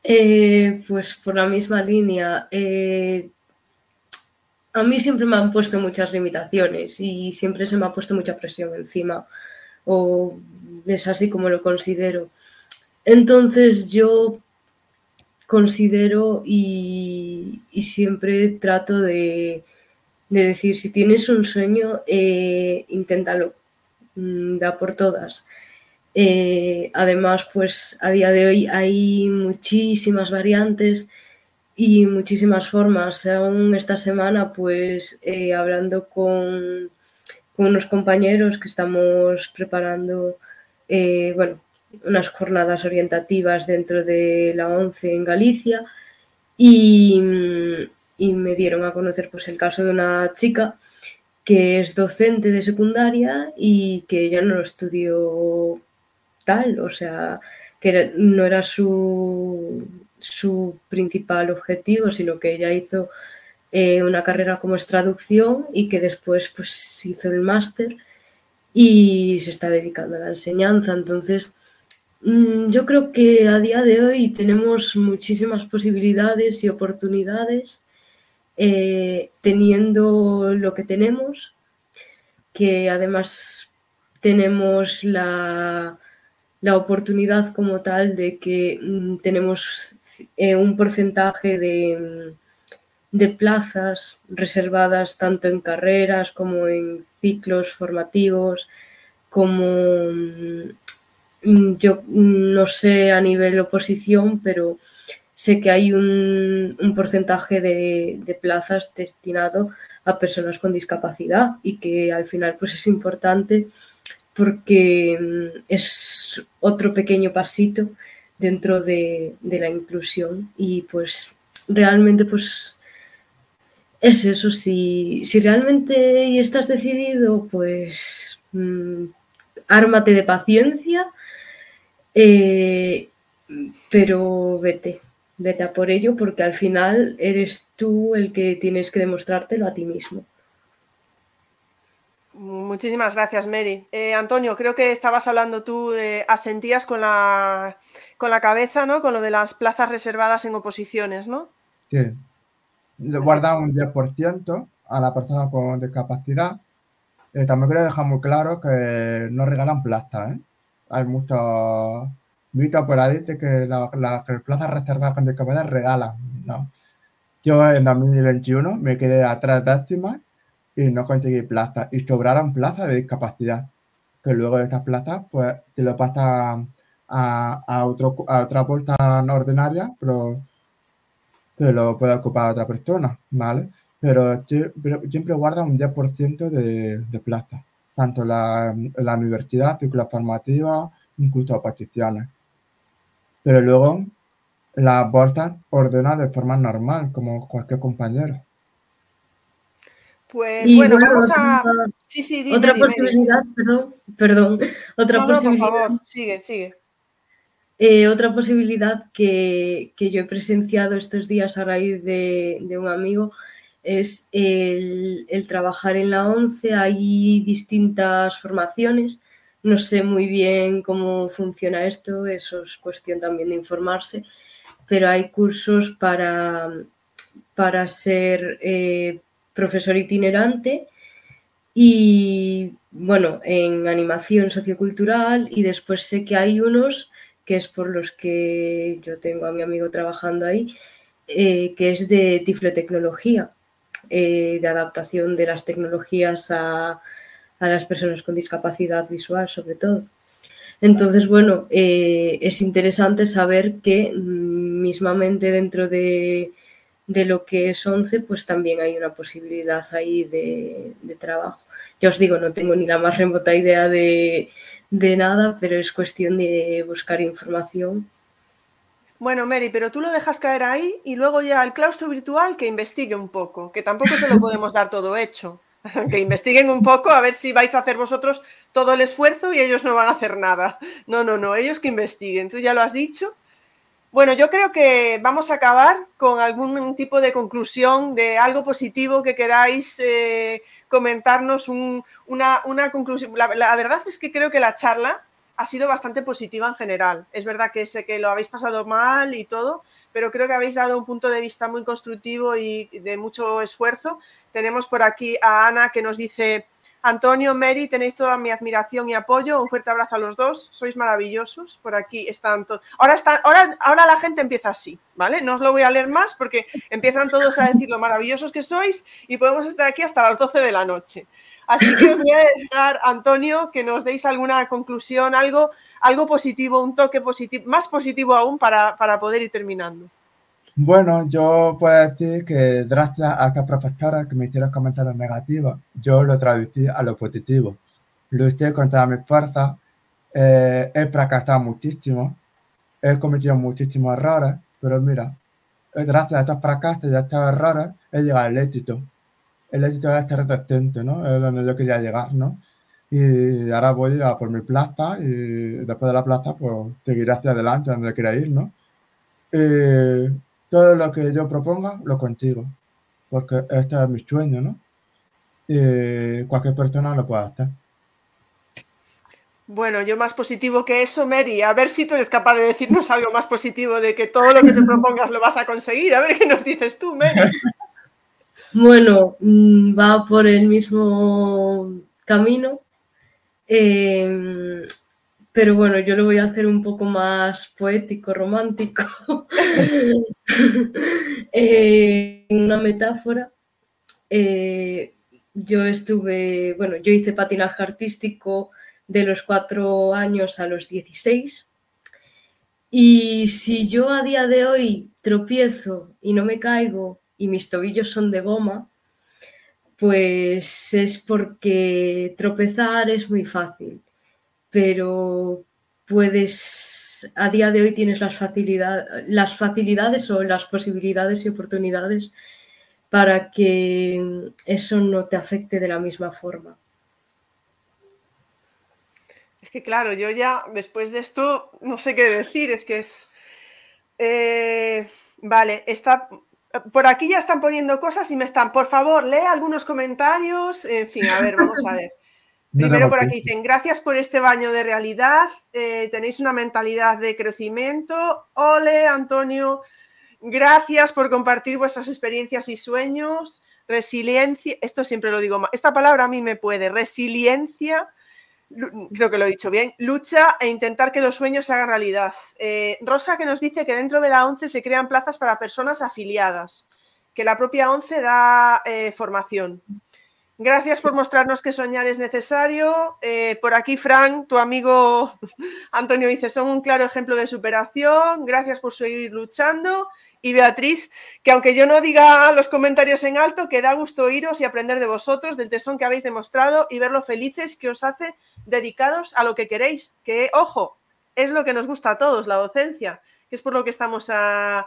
Eh, pues por la misma línea. Eh, a mí siempre me han puesto muchas limitaciones y siempre se me ha puesto mucha presión encima. O es así como lo considero. Entonces yo considero y, siempre trato de, decir, si tienes un sueño, eh, inténtalo, mm, da por todas. Eh, además, pues a día de hoy hay muchísimas variantes y muchísimas formas. Aún esta semana, pues eh, hablando con, con, unos compañeros que estamos preparando, bueno, unas jornadas orientativas dentro de la ONCE en Galicia y, me dieron a conocer pues, el caso de una chica que es docente de secundaria y que ya no estudió tal, o sea, que no era su, su principal objetivo, sino que ella hizo eh, una carrera como es traducción y que después pues hizo el máster y se está dedicando a la enseñanza. Entonces, yo creo que a día de hoy tenemos muchísimas posibilidades y oportunidades eh, teniendo lo que tenemos, que además tenemos la, oportunidad como tal de que mm, tenemos eh, un porcentaje de, de plazas reservadas tanto en carreras como en ciclos formativos, como mm, Mm, yo no sé a nivel oposición, pero sé que hay un, porcentaje de, plazas destinado a personas con discapacidad y que al final pues es importante porque mm, es otro pequeño pasito dentro de, la inclusión y pues realmente pues es eso, si, si realmente estás decidido pues mm, ármate de paciencia eh, pero vete, vete a por ello porque al final eres tú el que tienes que demostrártelo a ti mismo. Muchísimas gracias, Mary. Eh, Antonio, creo que estabas hablando tú, de asentías con la, con la cabeza, ¿no? Con lo de las plazas reservadas en oposiciones, ¿no? Sí. Guarda un 10% a la persona con discapacidad. Eh, también quiero dejar muy claro que no regalan plazas, ¿eh? Hay muchos mitos por ahí de que las plazas reservadas con discapacidad regalan, ¿no? yo en 2021 me quedé a tres décimas y no conseguí plaza. Y sobraron plazas de discapacidad. Que luego de estas plazas, pues te lo pasas a, a, otro, a otra puerta no ordinaria, pero que lo puede ocupar otra persona, ¿vale? Pero, siempre guarda un 10% de, de plaza, tanto la, la universidad, ciclos formativos, incluso oposiciones. Pero luego las bolsas ordenan de forma normal, como cualquier compañero. Pues bueno, vamos a. Sí, sí, otra posibilidad, perdón, perdón. <laughs> Otra posibilidad. por favor, sigue, sigue. Eh, otra posibilidad que, yo he presenciado estos días a raíz de, un amigo es el, trabajar en la ONCE. Hay distintas formaciones. No sé muy bien cómo funciona esto, eso es cuestión también de informarse, pero hay cursos para, para ser eh, profesor itinerante y, bueno, en animación sociocultural y después sé que hay unos que es por los que yo tengo a mi amigo trabajando ahí, eh, que es de tiflotecnología, eh, de adaptación de las tecnologías a, las personas con discapacidad visual, sobre todo. Entonces, bueno, eh, es interesante saber que mm, mismamente dentro de, lo que es ONCE, pues también hay una posibilidad ahí de, de trabajo. Ya os digo, no tengo ni la más remota idea de, de nada, pero es cuestión de buscar información. Bueno, Mary, pero tú lo dejas caer ahí y luego ya el claustro virtual que investigue un poco, que tampoco se lo <laughs> podemos dar todo hecho. <laughs> Que investiguen un poco a ver si vais a hacer vosotros todo el esfuerzo y ellos no van a hacer nada. No, no, no, ellos que investiguen. Tú ya lo has dicho. Bueno, yo creo que vamos a acabar con algún tipo de conclusión de algo positivo que queráis eh, comentarnos una, conclusión. La, verdad es que creo que la charla ha sido bastante positiva en general. Es verdad que sé que lo habéis pasado mal y todo, pero creo que habéis dado un punto de vista muy constructivo y de mucho esfuerzo. Tenemos por aquí a Ana que nos dice, Antonio, Mary, tenéis toda mi admiración y apoyo. Un fuerte abrazo a los dos. Sois maravillosos. Por aquí están todos. Ahora, está, ahora, ahora la gente empieza así, ¿vale? No os lo voy a leer más porque empiezan todos a decir lo maravillosos que sois y podemos estar aquí hasta las 12 de la noche. Así que os voy a dejar, Antonio, que nos deis alguna conclusión, algo, algo positivo, un toque positivo, más positivo aún para, para poder ir terminando. Bueno, yo puedo decir que gracias a esta profesora que me hicieron comentarios negativos, yo lo traducí a lo positivo. Luché con todas mis fuerzas, eh, he fracasado muchísimo, he cometido muchísimos errores, pero mira, eh, gracias a estos fracasos y a estos errores he llegado al éxito. El éxito es estar resistente, ¿no? Es donde yo quería llegar, ¿no? Y ahora voy a por mi plaza y después de la plaza, pues seguiré hacia adelante donde quiera ir, ¿no? Eh, todo lo que yo proponga lo consigo, porque este es mi sueño, ¿no? Y cualquier persona lo puede hacer. Bueno, yo más positivo que eso, Mary, a ver si tú eres capaz de decirnos algo más positivo de que todo lo que te propongas lo vas a conseguir. A ver qué nos dices tú, Mary. <laughs> Bueno, mm, va por el mismo camino. Eh, pero bueno, yo lo voy a hacer un poco más poético, romántico, <laughs> eh, una metáfora. Eh, yo estuve, bueno, yo hice patinaje artístico de los cuatro años a los 16. Y si yo a día de hoy tropiezo y no me caigo y mis tobillos son de goma, pues es porque tropezar es muy fácil pero puedes, a día de hoy tienes las, las facilidades o las posibilidades y oportunidades para que eso no te afecte de la misma forma. Es que claro, yo ya después de esto no sé qué decir, es que es... Eh, vale, está... Por aquí ya están poniendo cosas y me están, por favor, lee algunos comentarios. En fin, a ver, vamos a ver. <laughs> Primero por aquí dicen, gracias por este baño de realidad, eh, tenéis una mentalidad de crecimiento. Ole, Antonio, gracias por compartir vuestras experiencias y sueños. Resiliencia, esto siempre lo digo, esta palabra a mí me puede, resiliencia, creo que lo he dicho bien, lucha e intentar que los sueños se hagan realidad. Eh, Rosa que nos dice que dentro de la ONCE se crean plazas para personas afiliadas que la propia ONCE da eh, formación. Gracias por mostrarnos que soñar es necesario. Eh, por aquí, Frank, tu amigo <laughs> Antonio dice, son un claro ejemplo de superación. Gracias por seguir luchando. Y Beatriz, que aunque yo no diga los comentarios en alto, que da gusto oíros y aprender de vosotros, del tesón que habéis demostrado y ver lo felices que os hace dedicados a lo que queréis. Que, ojo, es lo que nos gusta a todos, la docencia, que es por lo que estamos, a,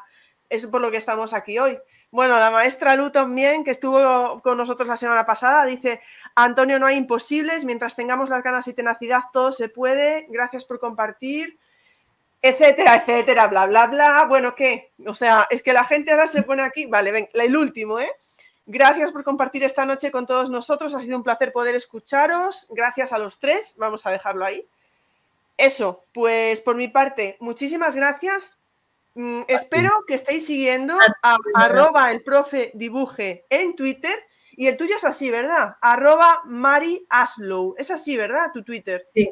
es por lo que estamos aquí hoy. Bueno, la maestra Lu también, que estuvo con nosotros la semana pasada, dice, Antonio, no hay imposibles, mientras tengamos las ganas y tenacidad, todo se puede, gracias por compartir, etcétera, etcétera, bla, bla, bla. Bueno, ¿qué? O sea, es que la gente ahora se pone aquí, vale, ven, el último, ¿eh? Gracias por compartir esta noche con todos nosotros, ha sido un placer poder escucharos, gracias a los tres, vamos a dejarlo ahí. Eso, pues por mi parte, muchísimas gracias Mm, espero que estéis siguiendo a arroba el profe dibuje en Twitter. Y el tuyo es así, ¿verdad? Arroba Mari Aslow. Es así, ¿verdad? Tu Twitter. Sí.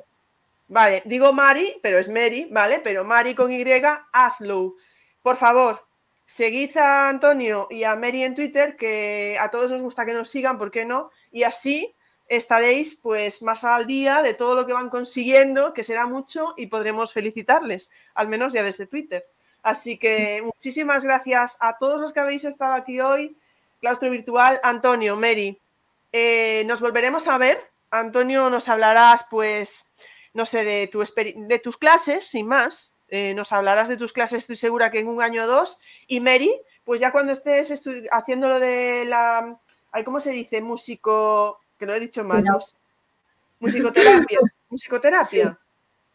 Vale, digo Mari, pero es Mary, ¿vale? Pero Mari con Y, Aslow. Por favor, seguid a Antonio y a Mary en Twitter, que a todos nos gusta que nos sigan, ¿por qué no? Y así estaréis pues más al día de todo lo que van consiguiendo, que será mucho, y podremos felicitarles, al menos ya desde Twitter. Así que muchísimas gracias a todos los que habéis estado aquí hoy. Claustro Virtual, Antonio, Mary. Eh, nos volveremos a ver. Antonio, nos hablarás, pues, no sé, de, tu de tus clases, sin más. Eh, nos hablarás de tus clases, estoy segura que en un año o dos. Y Mary, pues ya cuando estés haciendo lo de la. ¿Cómo se dice? Músico. Que lo he dicho mal. Musicoterapia. <laughs> Musicoterapia.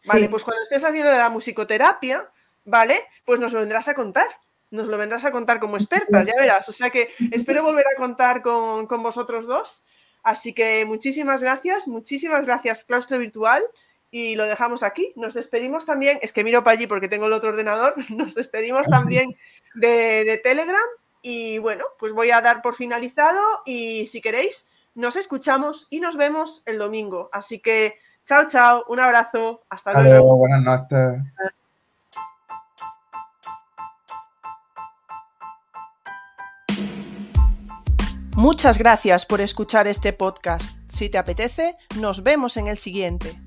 Vale, pues cuando estés haciendo de la musicoterapia, ¿vale? Pues nos lo vendrás a contar. Nos lo vendrás a contar como experta, ya verás. O sea que espero volver a contar con, vosotros dos. Así que muchísimas gracias, muchísimas gracias, Claustro Virtual. Y lo dejamos aquí. Nos despedimos también, es que miro para allí porque tengo el otro ordenador, <laughs> nos despedimos también de, de Telegram. Y bueno, pues voy a dar por finalizado y si queréis, nos escuchamos y nos vemos el domingo. Así que chao, chao, un abrazo, hasta luego. Buenas noches. Muchas gracias por escuchar este podcast. Si te apetece, nos vemos en el siguiente.